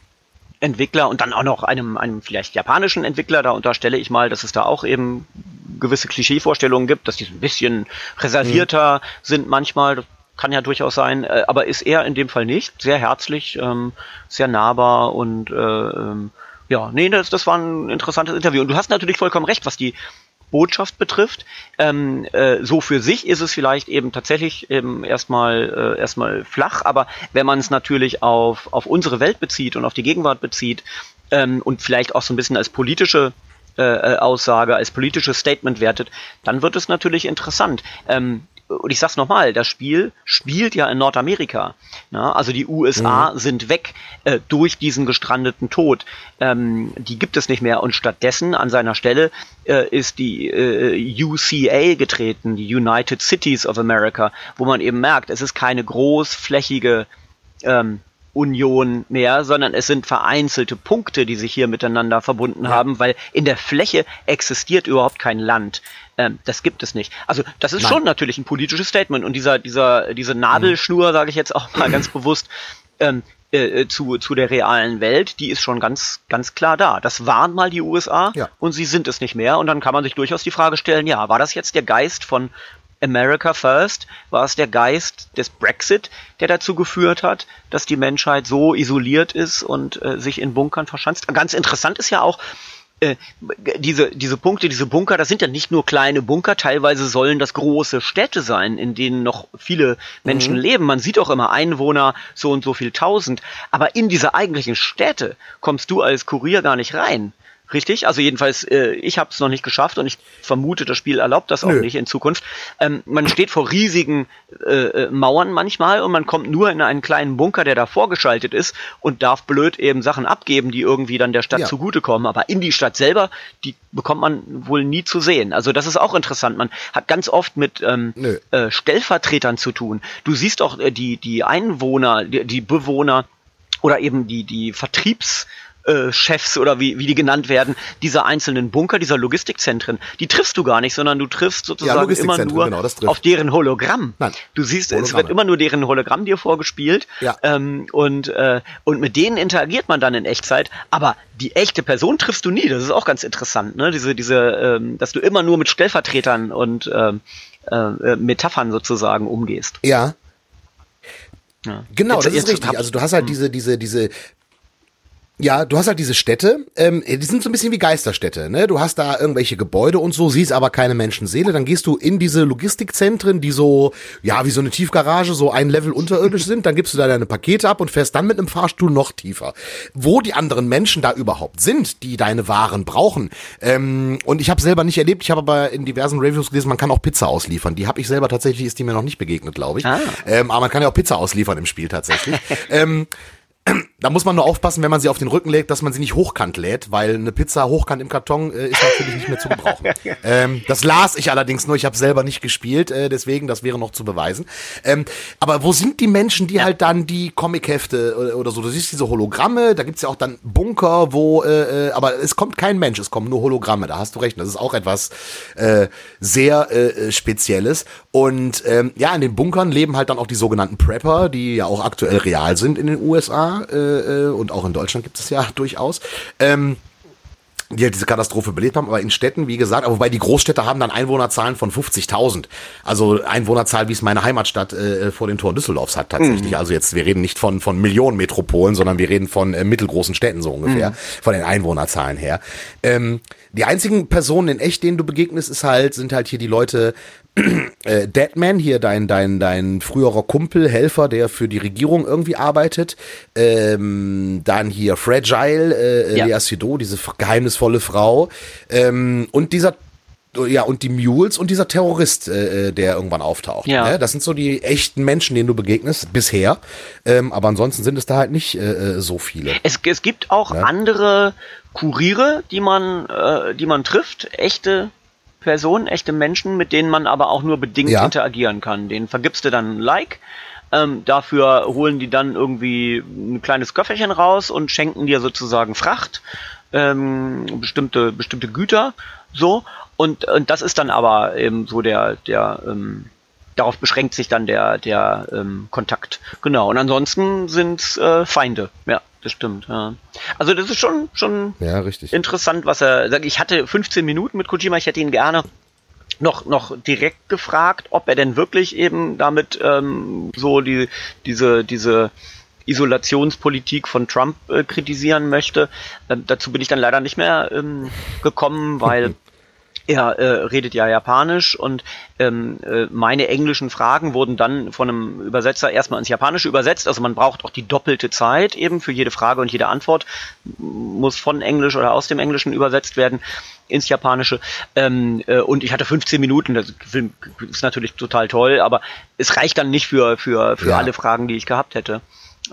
Entwickler und dann auch noch einem, einem vielleicht japanischen Entwickler. Da unterstelle ich mal, dass es da auch eben gewisse Klischeevorstellungen gibt, dass die ein bisschen reservierter mhm. sind manchmal. Das kann ja durchaus sein, äh, aber ist er in dem Fall nicht. Sehr herzlich, ähm, sehr nahbar und äh, ähm, ja, nee, das, das war ein interessantes Interview. Und du hast natürlich vollkommen recht, was die Botschaft betrifft. Ähm, äh, so für sich ist es vielleicht eben tatsächlich eben erstmal äh, erstmal flach, aber wenn man es natürlich auf, auf unsere Welt bezieht und auf die Gegenwart bezieht ähm, und vielleicht auch so ein bisschen als politische äh, äh Aussage, als politisches Statement wertet, dann wird es natürlich interessant. Ähm, und ich sag's nochmal, das Spiel spielt ja in Nordamerika. Ja, also die USA mhm. sind weg äh, durch diesen gestrandeten Tod. Ähm, die gibt es nicht mehr und stattdessen an seiner Stelle äh, ist die äh, UCA getreten, die United Cities of America, wo man eben merkt, es ist keine großflächige ähm, Union mehr, sondern es sind vereinzelte Punkte, die sich hier miteinander verbunden ja. haben, weil in der Fläche existiert überhaupt kein Land. Ähm, das gibt es nicht. Also das ist Nein. schon natürlich ein politisches Statement und dieser, dieser, diese Nadelschnur, mhm. sage ich jetzt auch mal ganz bewusst, ähm, äh, äh, zu, zu der realen Welt, die ist schon ganz, ganz klar da. Das waren mal die USA ja. und sie sind es nicht mehr. Und dann kann man sich durchaus die Frage stellen, ja, war das jetzt der Geist von America First? War es der Geist des Brexit, der dazu geführt hat, dass die Menschheit so isoliert ist und äh, sich in Bunkern verschanzt? Ganz interessant ist ja auch, äh, diese, diese Punkte, diese Bunker, das sind ja nicht nur kleine Bunker, teilweise sollen das große Städte sein, in denen noch viele Menschen mhm. leben. Man sieht auch immer Einwohner, so und so viel tausend. Aber in diese eigentlichen Städte kommst du als Kurier gar nicht rein. Richtig? Also jedenfalls, äh, ich habe es noch nicht geschafft und ich vermute, das Spiel erlaubt das auch Nö. nicht in Zukunft. Ähm, man steht vor riesigen äh, äh, Mauern manchmal und man kommt nur in einen kleinen Bunker, der da vorgeschaltet ist und darf blöd eben Sachen abgeben, die irgendwie dann der Stadt ja. zugutekommen. Aber in die Stadt selber, die bekommt man wohl nie zu sehen. Also das ist auch interessant. Man hat ganz oft mit ähm, äh, Stellvertretern zu tun. Du siehst auch äh, die, die Einwohner, die, die Bewohner oder eben die, die Vertriebs- äh, Chefs oder wie, wie die genannt werden, dieser einzelnen Bunker, dieser Logistikzentren, die triffst du gar nicht, sondern du triffst sozusagen ja, immer nur genau, auf deren Hologramm. Nein, du siehst, Hologramme. es wird immer nur deren Hologramm dir vorgespielt ja. ähm, und, äh, und mit denen interagiert man dann in Echtzeit, aber die echte Person triffst du nie. Das ist auch ganz interessant, ne? Diese, diese, ähm, dass du immer nur mit Stellvertretern und ähm, äh, äh, Metaphern sozusagen umgehst. Ja, ja. Genau, jetzt, das ist richtig. Also du hast halt hm. diese, diese, diese Ja, du hast halt diese Städte, ähm, die sind so ein bisschen wie Geisterstädte, ne? Du hast da irgendwelche Gebäude und so, siehst aber keine Menschenseele, dann gehst du in diese Logistikzentren, die so, ja, wie so eine Tiefgarage, so ein Level unterirdisch sind, dann gibst du da deine Pakete ab und fährst dann mit einem Fahrstuhl noch tiefer. Wo die anderen Menschen da überhaupt sind, die deine Waren brauchen. Ähm, und ich habe selber nicht erlebt, ich habe aber in diversen Reviews gelesen, man kann auch Pizza ausliefern. Die habe ich selber tatsächlich, ist die mir noch nicht begegnet, glaube ich. Ah. Ähm, aber man kann ja auch Pizza ausliefern im Spiel tatsächlich. ähm, da muss man nur aufpassen, wenn man sie auf den Rücken legt, dass man sie nicht hochkant lädt, weil eine Pizza hochkant im Karton äh, ist natürlich nicht mehr zu gebrauchen. ähm, das las ich allerdings nur, ich habe selber nicht gespielt, äh, deswegen, das wäre noch zu beweisen. Ähm, aber wo sind die Menschen, die halt dann die Comichefte oder, oder so, du siehst diese Hologramme, da gibt's ja auch dann Bunker, wo, äh, äh, aber es kommt kein Mensch, es kommen nur Hologramme, da hast du recht, das ist auch etwas äh, sehr äh, Spezielles. Und ähm, ja, in den Bunkern leben halt dann auch die sogenannten Prepper, die ja auch aktuell real sind in den USA äh, äh, und auch in Deutschland gibt es ja durchaus. Ähm, die halt diese Katastrophe belebt haben, aber in Städten, wie gesagt, wobei die Großstädte haben dann Einwohnerzahlen von 50.000. Also Einwohnerzahl, wie es meine Heimatstadt äh, vor den Toren Düsseldorfs hat tatsächlich. Mhm. Also jetzt, wir reden nicht von, von Millionen Metropolen, sondern wir reden von äh, mittelgroßen Städten so ungefähr, mhm. von den Einwohnerzahlen her. Ähm, die einzigen Personen in echt, denen du begegnest, ist halt, sind halt hier die Leute, äh, Deadman, hier dein, dein, dein früherer Kumpel, Helfer, der für die Regierung irgendwie arbeitet. Ähm, dann hier Fragile, äh, ja. Lea Sido, diese geheimnisvolle Frau. Ähm, und dieser ja, und die Mules und dieser Terrorist, äh, äh, der irgendwann auftaucht. Ja. Ne? Das sind so die echten Menschen, denen du begegnest, bisher. Ähm, aber ansonsten sind es da halt nicht äh, äh so viele. Es, es gibt auch ja? andere Kuriere, die man, äh, die man trifft, echte Personen, echte Menschen, mit denen man aber auch nur bedingt ja. interagieren kann. Den vergibst du dann ein Like. Ähm, dafür holen die dann irgendwie ein kleines Köfferchen raus und schenken dir sozusagen Fracht, ähm, bestimmte, bestimmte Güter, so. Und, und das ist dann aber eben so der, der, ähm, darauf beschränkt sich dann der, der ähm, Kontakt. Genau. Und ansonsten sind äh, Feinde, ja das stimmt. Ja. Also das ist schon schon ja, richtig. interessant, was er sagt. Ich hatte 15 Minuten mit Kojima, ich hätte ihn gerne noch noch direkt gefragt, ob er denn wirklich eben damit ähm, so die diese diese Isolationspolitik von Trump äh, kritisieren möchte. Ähm, dazu bin ich dann leider nicht mehr ähm, gekommen, weil er äh, redet ja Japanisch und ähm, äh, meine englischen Fragen wurden dann von einem Übersetzer erstmal ins Japanische übersetzt. Also man braucht auch die doppelte Zeit eben für jede Frage und jede Antwort muss von Englisch oder aus dem Englischen übersetzt werden ins Japanische. Ähm, äh, und ich hatte 15 Minuten, das ist natürlich total toll, aber es reicht dann nicht für, für, für ja. alle Fragen, die ich gehabt hätte.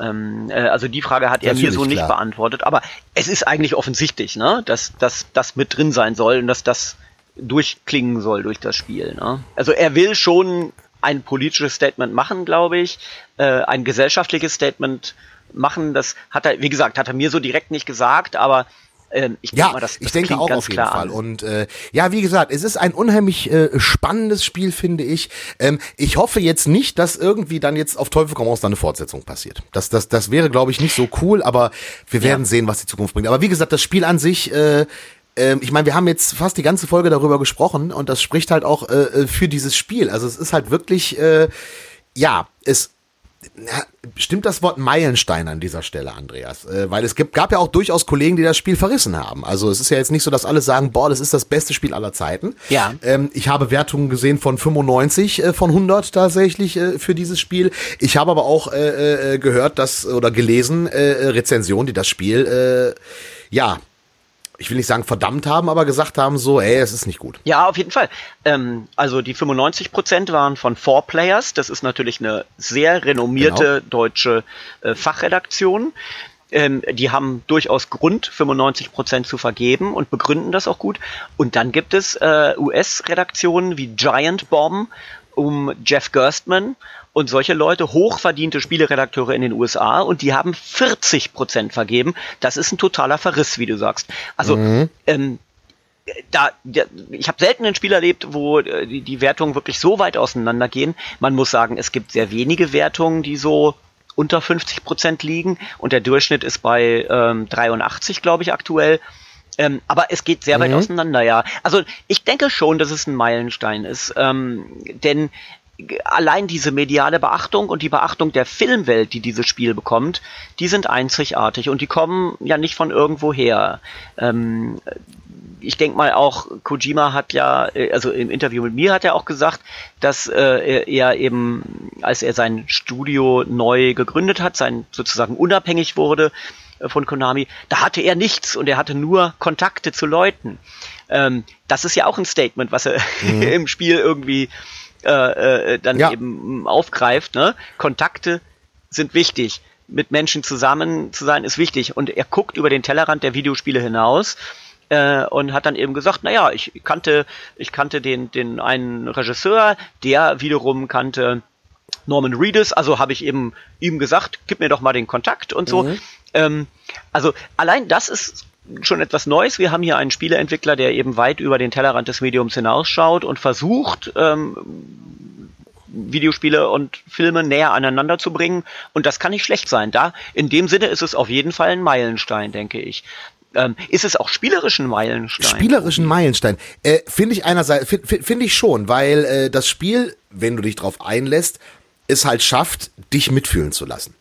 Ähm, äh, also die Frage hat er Natürlich, mir so nicht klar. beantwortet, aber es ist eigentlich offensichtlich, ne, dass, dass das mit drin sein soll und dass das durchklingen soll durch das Spiel. Ne? Also er will schon ein politisches Statement machen, glaube ich, äh, ein gesellschaftliches Statement machen. Das hat er, wie gesagt, hat er mir so direkt nicht gesagt, aber ähm, ich ja, mal, das, das ich denke auch auf jeden Fall. An. Und äh, ja, wie gesagt, es ist ein unheimlich äh, spannendes Spiel, finde ich. Ähm, ich hoffe jetzt nicht, dass irgendwie dann jetzt auf Teufel komm raus dann eine Fortsetzung passiert. Das, das, das wäre, glaube ich, nicht so cool, aber wir werden ja. sehen, was die Zukunft bringt. Aber wie gesagt, das Spiel an sich äh, ich meine, wir haben jetzt fast die ganze Folge darüber gesprochen und das spricht halt auch äh, äh, für dieses Spiel. Also es ist halt wirklich, äh, ja, es ja, stimmt das Wort Meilenstein an dieser Stelle, Andreas? Äh, weil es gibt, gab ja auch durchaus Kollegen, die das Spiel verrissen haben. Also es ist ja jetzt nicht so, dass alle sagen, boah, das ist das beste Spiel aller Zeiten. Ja. Ähm, ich habe Wertungen gesehen von 95 äh, von 100 tatsächlich äh, für dieses Spiel. Ich habe aber auch äh, äh, gehört, dass oder gelesen äh, Rezensionen, die das Spiel ja ich will nicht sagen verdammt haben, aber gesagt haben so, ey, es ist nicht gut. Ja, auf jeden Fall. Ähm, also die 95 Prozent waren von Four Players. Das ist natürlich eine sehr renommierte genau. deutsche äh, Fachredaktion. Ähm, die haben durchaus Grund, 95 Prozent zu vergeben und begründen das auch gut. Und dann gibt es äh, US-Redaktionen wie Giant Bomb um Jeff Gerstmann und solche Leute, hochverdiente Spieleredakteure in den USA, und die haben 40 Prozent vergeben. Das ist ein totaler Verriss, wie du sagst. Also, mhm. ähm, da, da, ich habe selten ein Spiel erlebt, wo äh, die, die Wertungen wirklich so weit auseinandergehen. Man muss sagen, es gibt sehr wenige Wertungen, die so unter 50 Prozent liegen und der Durchschnitt ist bei ähm, 83, glaube ich, aktuell. Ähm, aber es geht sehr mhm. weit auseinander, ja. Also ich denke schon, dass es ein Meilenstein ist, ähm, denn allein diese mediale Beachtung und die Beachtung der Filmwelt, die dieses Spiel bekommt, die sind einzigartig und die kommen ja nicht von irgendwo her. Ähm, ich denke mal auch, Kojima hat ja, äh, also im Interview mit mir hat er auch gesagt, dass äh, er eben, als er sein Studio neu gegründet hat, sein sozusagen unabhängig wurde äh, von Konami, da hatte er nichts und er hatte nur Kontakte zu Leuten. Ähm, das ist ja auch ein Statement, was er mhm. im Spiel irgendwie äh, äh, dann ja. eben aufgreift. Ne? Kontakte sind wichtig. Mit Menschen zusammen zu sein ist wichtig. Und er guckt über den Tellerrand der Videospiele hinaus äh, und hat dann eben gesagt, naja, ich kannte, ich kannte den, den einen Regisseur, der wiederum kannte Norman Reedus, also habe ich eben ihm gesagt, gib mir doch mal den Kontakt und so. Mhm. Ähm, also allein das ist schon etwas Neues. Wir haben hier einen Spieleentwickler, der eben weit über den Tellerrand des Mediums hinausschaut und versucht, ähm, Videospiele und Filme näher aneinander zu bringen. Und das kann nicht schlecht sein. Da, in dem Sinne ist es auf jeden Fall ein Meilenstein, denke ich. Ähm, ist es auch spielerischen Meilenstein? Spielerischen Meilenstein. Äh, finde ich einerseits, finde find ich schon, weil äh, das Spiel, wenn du dich drauf einlässt, es halt schafft, dich mitfühlen zu lassen.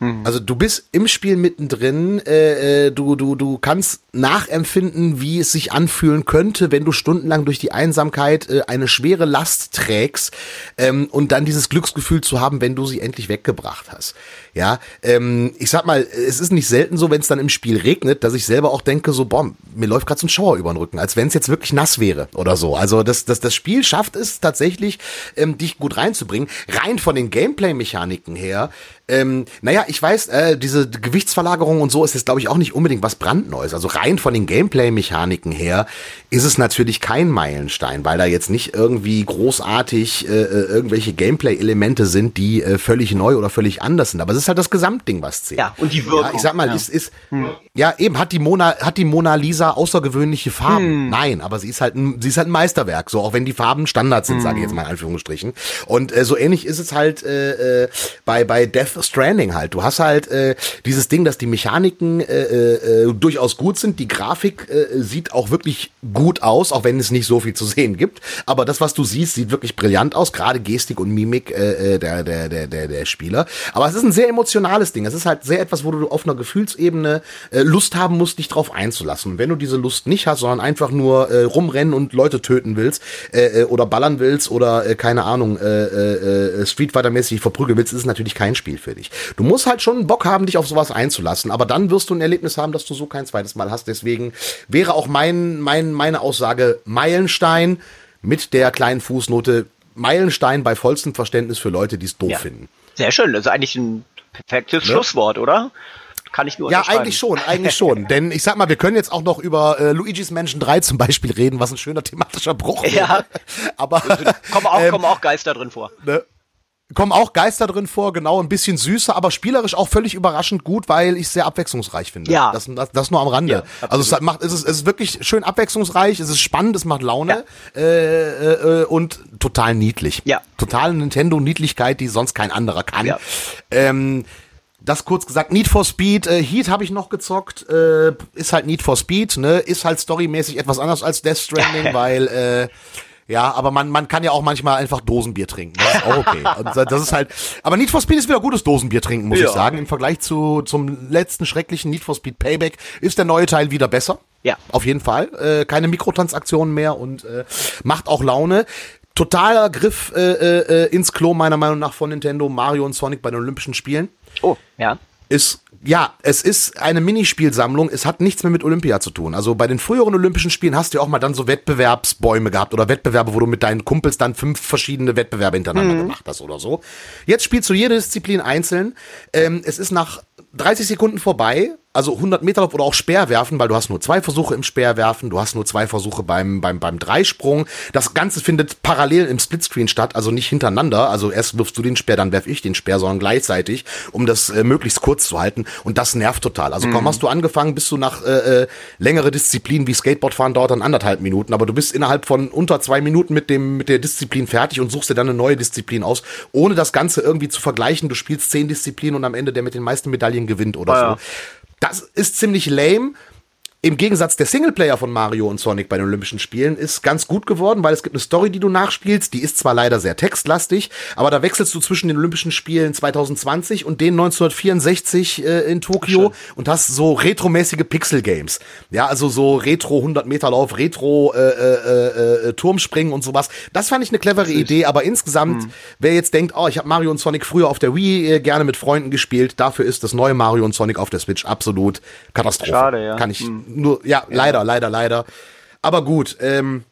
Mhm. Also du bist im Spiel mittendrin, äh, äh, du, du, du kannst nachempfinden, wie es sich anfühlen könnte, wenn du stundenlang durch die Einsamkeit äh, eine schwere Last trägst ähm, und dann dieses Glücksgefühl zu haben, wenn du sie endlich weggebracht hast. Ja, ähm, ich sag mal, es ist nicht selten so, wenn es dann im Spiel regnet, dass ich selber auch denke, so, boah, mir läuft gerade so ein Schauer über den Rücken, als wenn es jetzt wirklich nass wäre oder so. Also das, das, das Spiel schafft es tatsächlich, ähm, dich gut reinzubringen. Rein von den Gameplay-Mechaniken her ähm, naja, ich weiß, äh, diese Gewichtsverlagerung und so ist jetzt, glaube ich, auch nicht unbedingt was brandneues. Also rein von den Gameplay-Mechaniken her ist es natürlich kein Meilenstein, weil da jetzt nicht irgendwie großartig äh, äh, irgendwelche Gameplay-Elemente sind, die äh, völlig neu oder völlig anders sind. Aber es ist halt das Gesamtding, was zählt. Ja, und die Wirkung. Ja, ich sag mal, ja. ist, ist hm. ja eben hat die Mona hat die Mona Lisa außergewöhnliche Farben. Hm. Nein, aber sie ist halt ein, sie ist halt ein Meisterwerk, so auch wenn die Farben Standard sind, hm. sage ich jetzt mal in Anführungsstrichen. Und äh, so ähnlich ist es halt äh, äh, bei bei Death Stranding halt. Du hast halt äh, dieses Ding, dass die Mechaniken äh, äh, durchaus gut sind. Die Grafik äh, sieht auch wirklich gut aus, auch wenn es nicht so viel zu sehen gibt. Aber das, was du siehst, sieht wirklich brillant aus. Gerade Gestik und Mimik äh, äh der, der, der, der, der Spieler. Aber es ist ein sehr emotionales Ding. Es ist halt sehr etwas, wo du auf einer Gefühlsebene äh, Lust haben musst, dich drauf einzulassen. Und wenn du diese Lust nicht hast, sondern einfach nur äh, rumrennen und Leute töten willst äh, äh oder ballern willst oder äh, keine Ahnung äh, äh, Street Fighter mäßig verprügeln willst, ist es natürlich kein Spiel für für dich. Du musst halt schon Bock haben, dich auf sowas einzulassen, aber dann wirst du ein Erlebnis haben, dass du so kein zweites Mal hast. Deswegen wäre auch mein, mein, meine Aussage Meilenstein mit der kleinen Fußnote Meilenstein bei vollstem Verständnis für Leute, die es doof ja. finden. Sehr schön, das ist eigentlich ein perfektes ne? Schlusswort, oder? Kann ich nur Ja, eigentlich schon, eigentlich schon. Denn ich sag mal, wir können jetzt auch noch über äh, Luigi's Mansion 3 zum Beispiel reden, was ein schöner thematischer Bruch ist. Ja. Aber kommen auch, ähm, kommen auch Geister drin vor. Ne? Kommen auch Geister drin vor, genau, ein bisschen süßer, aber spielerisch auch völlig überraschend gut, weil ich es sehr abwechslungsreich finde. Ja. Das, das, das nur am Rande. Ja, also es macht, es ist, es ist wirklich schön abwechslungsreich, es ist spannend, es macht Laune ja. äh, äh, und total niedlich. Ja. Total Nintendo-Niedlichkeit, die sonst kein anderer kann. Ja. Ähm, das kurz gesagt, Need for Speed, äh, Heat habe ich noch gezockt, äh, ist halt Need for Speed, ne, ist halt storymäßig etwas anders als Death Stranding, weil äh, ja, aber man, man kann ja auch manchmal einfach Dosenbier trinken. Das ist auch okay. Und das ist halt, aber Need for Speed ist wieder gutes Dosenbier trinken, muss ja. ich sagen. Im Vergleich zu, zum letzten schrecklichen Need for Speed Payback ist der neue Teil wieder besser. Ja. Auf jeden Fall. Äh, keine Mikrotransaktionen mehr und äh, macht auch Laune totaler Griff äh, äh, ins Klo meiner Meinung nach von Nintendo, Mario und Sonic bei den Olympischen Spielen. Oh, ja. Ist ja, es ist eine Minispielsammlung. Es hat nichts mehr mit Olympia zu tun. Also bei den früheren Olympischen Spielen hast du ja auch mal dann so Wettbewerbsbäume gehabt oder Wettbewerbe, wo du mit deinen Kumpels dann fünf verschiedene Wettbewerbe hintereinander mhm. gemacht hast oder so. Jetzt spielst du jede Disziplin einzeln. Ähm, es ist nach 30 Sekunden vorbei also 100 Meter Lauf oder auch Speerwerfen, weil du hast nur zwei Versuche im Speerwerfen, du hast nur zwei Versuche beim, beim, beim Dreisprung. Das Ganze findet parallel im Splitscreen statt, also nicht hintereinander. Also erst wirfst du den Speer, dann werf ich den Speer, sondern gleichzeitig, um das äh, möglichst kurz zu halten. Und das nervt total. Also kaum mhm. hast du angefangen, bist du nach äh, äh, längere Disziplinen wie Skateboardfahren dauert dann anderthalb Minuten, aber du bist innerhalb von unter zwei Minuten mit dem mit der Disziplin fertig und suchst dir dann eine neue Disziplin aus, ohne das Ganze irgendwie zu vergleichen. Du spielst zehn Disziplinen und am Ende der mit den meisten Medaillen gewinnt oder ah, so. Ja. Das ist ziemlich lame. Im Gegensatz der Singleplayer von Mario und Sonic bei den Olympischen Spielen ist ganz gut geworden, weil es gibt eine Story, die du nachspielst. Die ist zwar leider sehr textlastig, aber da wechselst du zwischen den Olympischen Spielen 2020 und den 1964 äh, in Tokio Schön. und hast so retromäßige Pixel-Games. Ja, also so Retro 100 Meter Lauf, Retro äh, äh, äh, Turmspringen und sowas. Das fand ich eine clevere Idee, aber insgesamt, hm. wer jetzt denkt, oh, ich habe Mario und Sonic früher auf der Wii äh, gerne mit Freunden gespielt, dafür ist das neue Mario und Sonic auf der Switch absolut Katastrophe. Schade, ja. Kann ich hm nur, ja, ja, leider, leider, leider. Aber gut, ähm,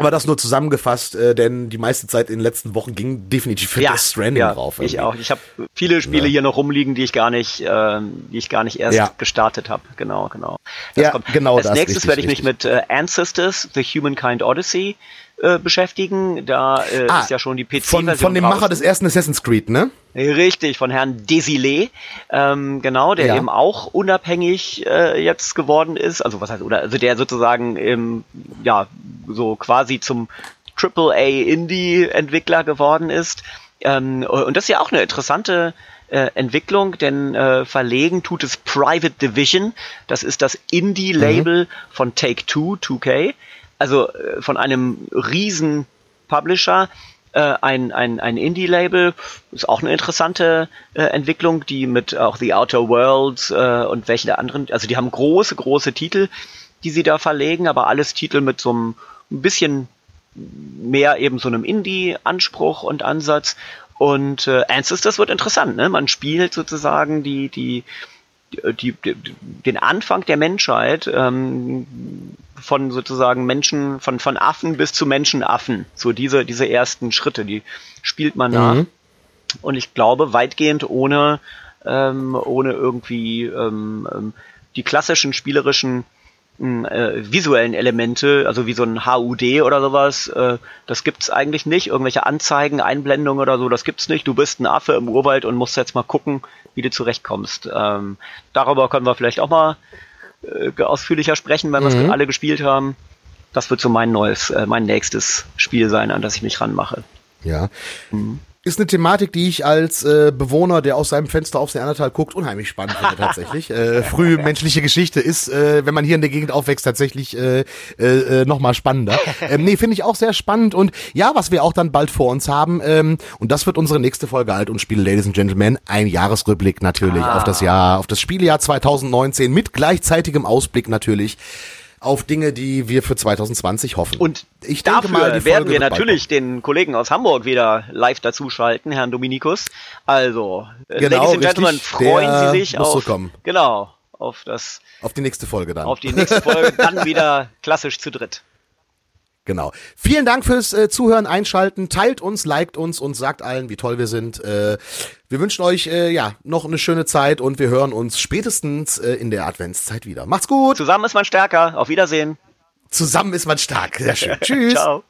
aber das nur zusammengefasst, äh, denn die meiste Zeit in den letzten Wochen ging definitiv für ja, das Stranding ja, drauf. Irgendwie. Ich auch. Ich habe viele Spiele ja. hier noch rumliegen, die ich gar nicht, äh, die ich gar nicht erst ja. gestartet habe. Genau, genau. Das ja, kommt. genau. Als das nächstes werde ich mich mit äh, Ancestors: The Humankind Odyssey äh, beschäftigen. Da äh, ah, ist ja schon die PC-Version. Von, von dem draußen. Macher des ersten Assassin's Creed, ne? Richtig, von Herrn Desilets, ähm, genau, der ja. eben auch unabhängig äh, jetzt geworden ist. Also was heißt, oder also der sozusagen im, ja, so quasi zum AAA-Indie-Entwickler geworden ist. Ähm, und das ist ja auch eine interessante äh, Entwicklung, denn äh, verlegen tut es Private Division. Das ist das Indie-Label mhm. von Take Two, 2K also äh, von einem riesen Publisher, äh, ein, ein, ein Indie-Label, ist auch eine interessante äh, Entwicklung, die mit auch The Outer Worlds äh, und welche der anderen, also die haben große, große Titel, die sie da verlegen, aber alles Titel mit so einem ein bisschen mehr eben so einem Indie-Anspruch und Ansatz. Und äh, Ancestors wird interessant, ne? Man spielt sozusagen die, die, die, die, den Anfang der Menschheit ähm, von sozusagen Menschen, von, von Affen bis zu Menschenaffen. So diese, diese ersten Schritte, die spielt man nach. Mhm. Und ich glaube, weitgehend ohne, ähm, ohne irgendwie ähm, ähm die klassischen spielerischen äh, visuellen Elemente, also wie so ein HUD oder sowas, äh, das gibt's eigentlich nicht. Irgendwelche Anzeigen, Einblendungen oder so, das gibt's nicht. Du bist ein Affe im Urwald und musst jetzt mal gucken, wie du zurechtkommst. Ähm, darüber können wir vielleicht auch mal äh, ausführlicher sprechen, wenn mhm. wir es alle gespielt haben. Das wird so mein neues, äh, mein nächstes Spiel sein, an das ich mich ranmache. Ja. Mhm ist eine Thematik, die ich als äh, Bewohner, der aus seinem Fenster aufs Neandertal guckt, unheimlich spannend finde tatsächlich. äh, frühe menschliche Geschichte ist, äh, wenn man hier in der Gegend aufwächst, tatsächlich äh, äh, noch mal spannender. Ähm, nee, finde ich auch sehr spannend und ja, was wir auch dann bald vor uns haben ähm, und das wird unsere nächste Folge Alt und Spiele, Ladies and Gentlemen, ein Jahresrückblick natürlich ah. auf das Jahr, auf das Spieljahr 2019 mit gleichzeitigem Ausblick natürlich auf Dinge, die wir für 2020 hoffen. Und ich dafür mal, werden wir natürlich den Kollegen aus Hamburg wieder live dazuschalten, Herrn Dominikus. Also, äh, genau, Ladies and Gentlemen, freuen Sie sich auf, kommen. genau, auf das, auf die nächste Folge dann. Auf die nächste Folge, dann wieder klassisch zu dritt. Genau. Vielen Dank fürs äh, Zuhören, Einschalten. Teilt uns, liked uns und sagt allen, wie toll wir sind. Äh, wir wünschen euch äh, ja noch eine schöne Zeit und wir hören uns spätestens äh, in der Adventszeit wieder. Macht's gut. Zusammen ist man stärker. Auf Wiedersehen. Zusammen ist man stark. Sehr schön. Tschüss. Ciao.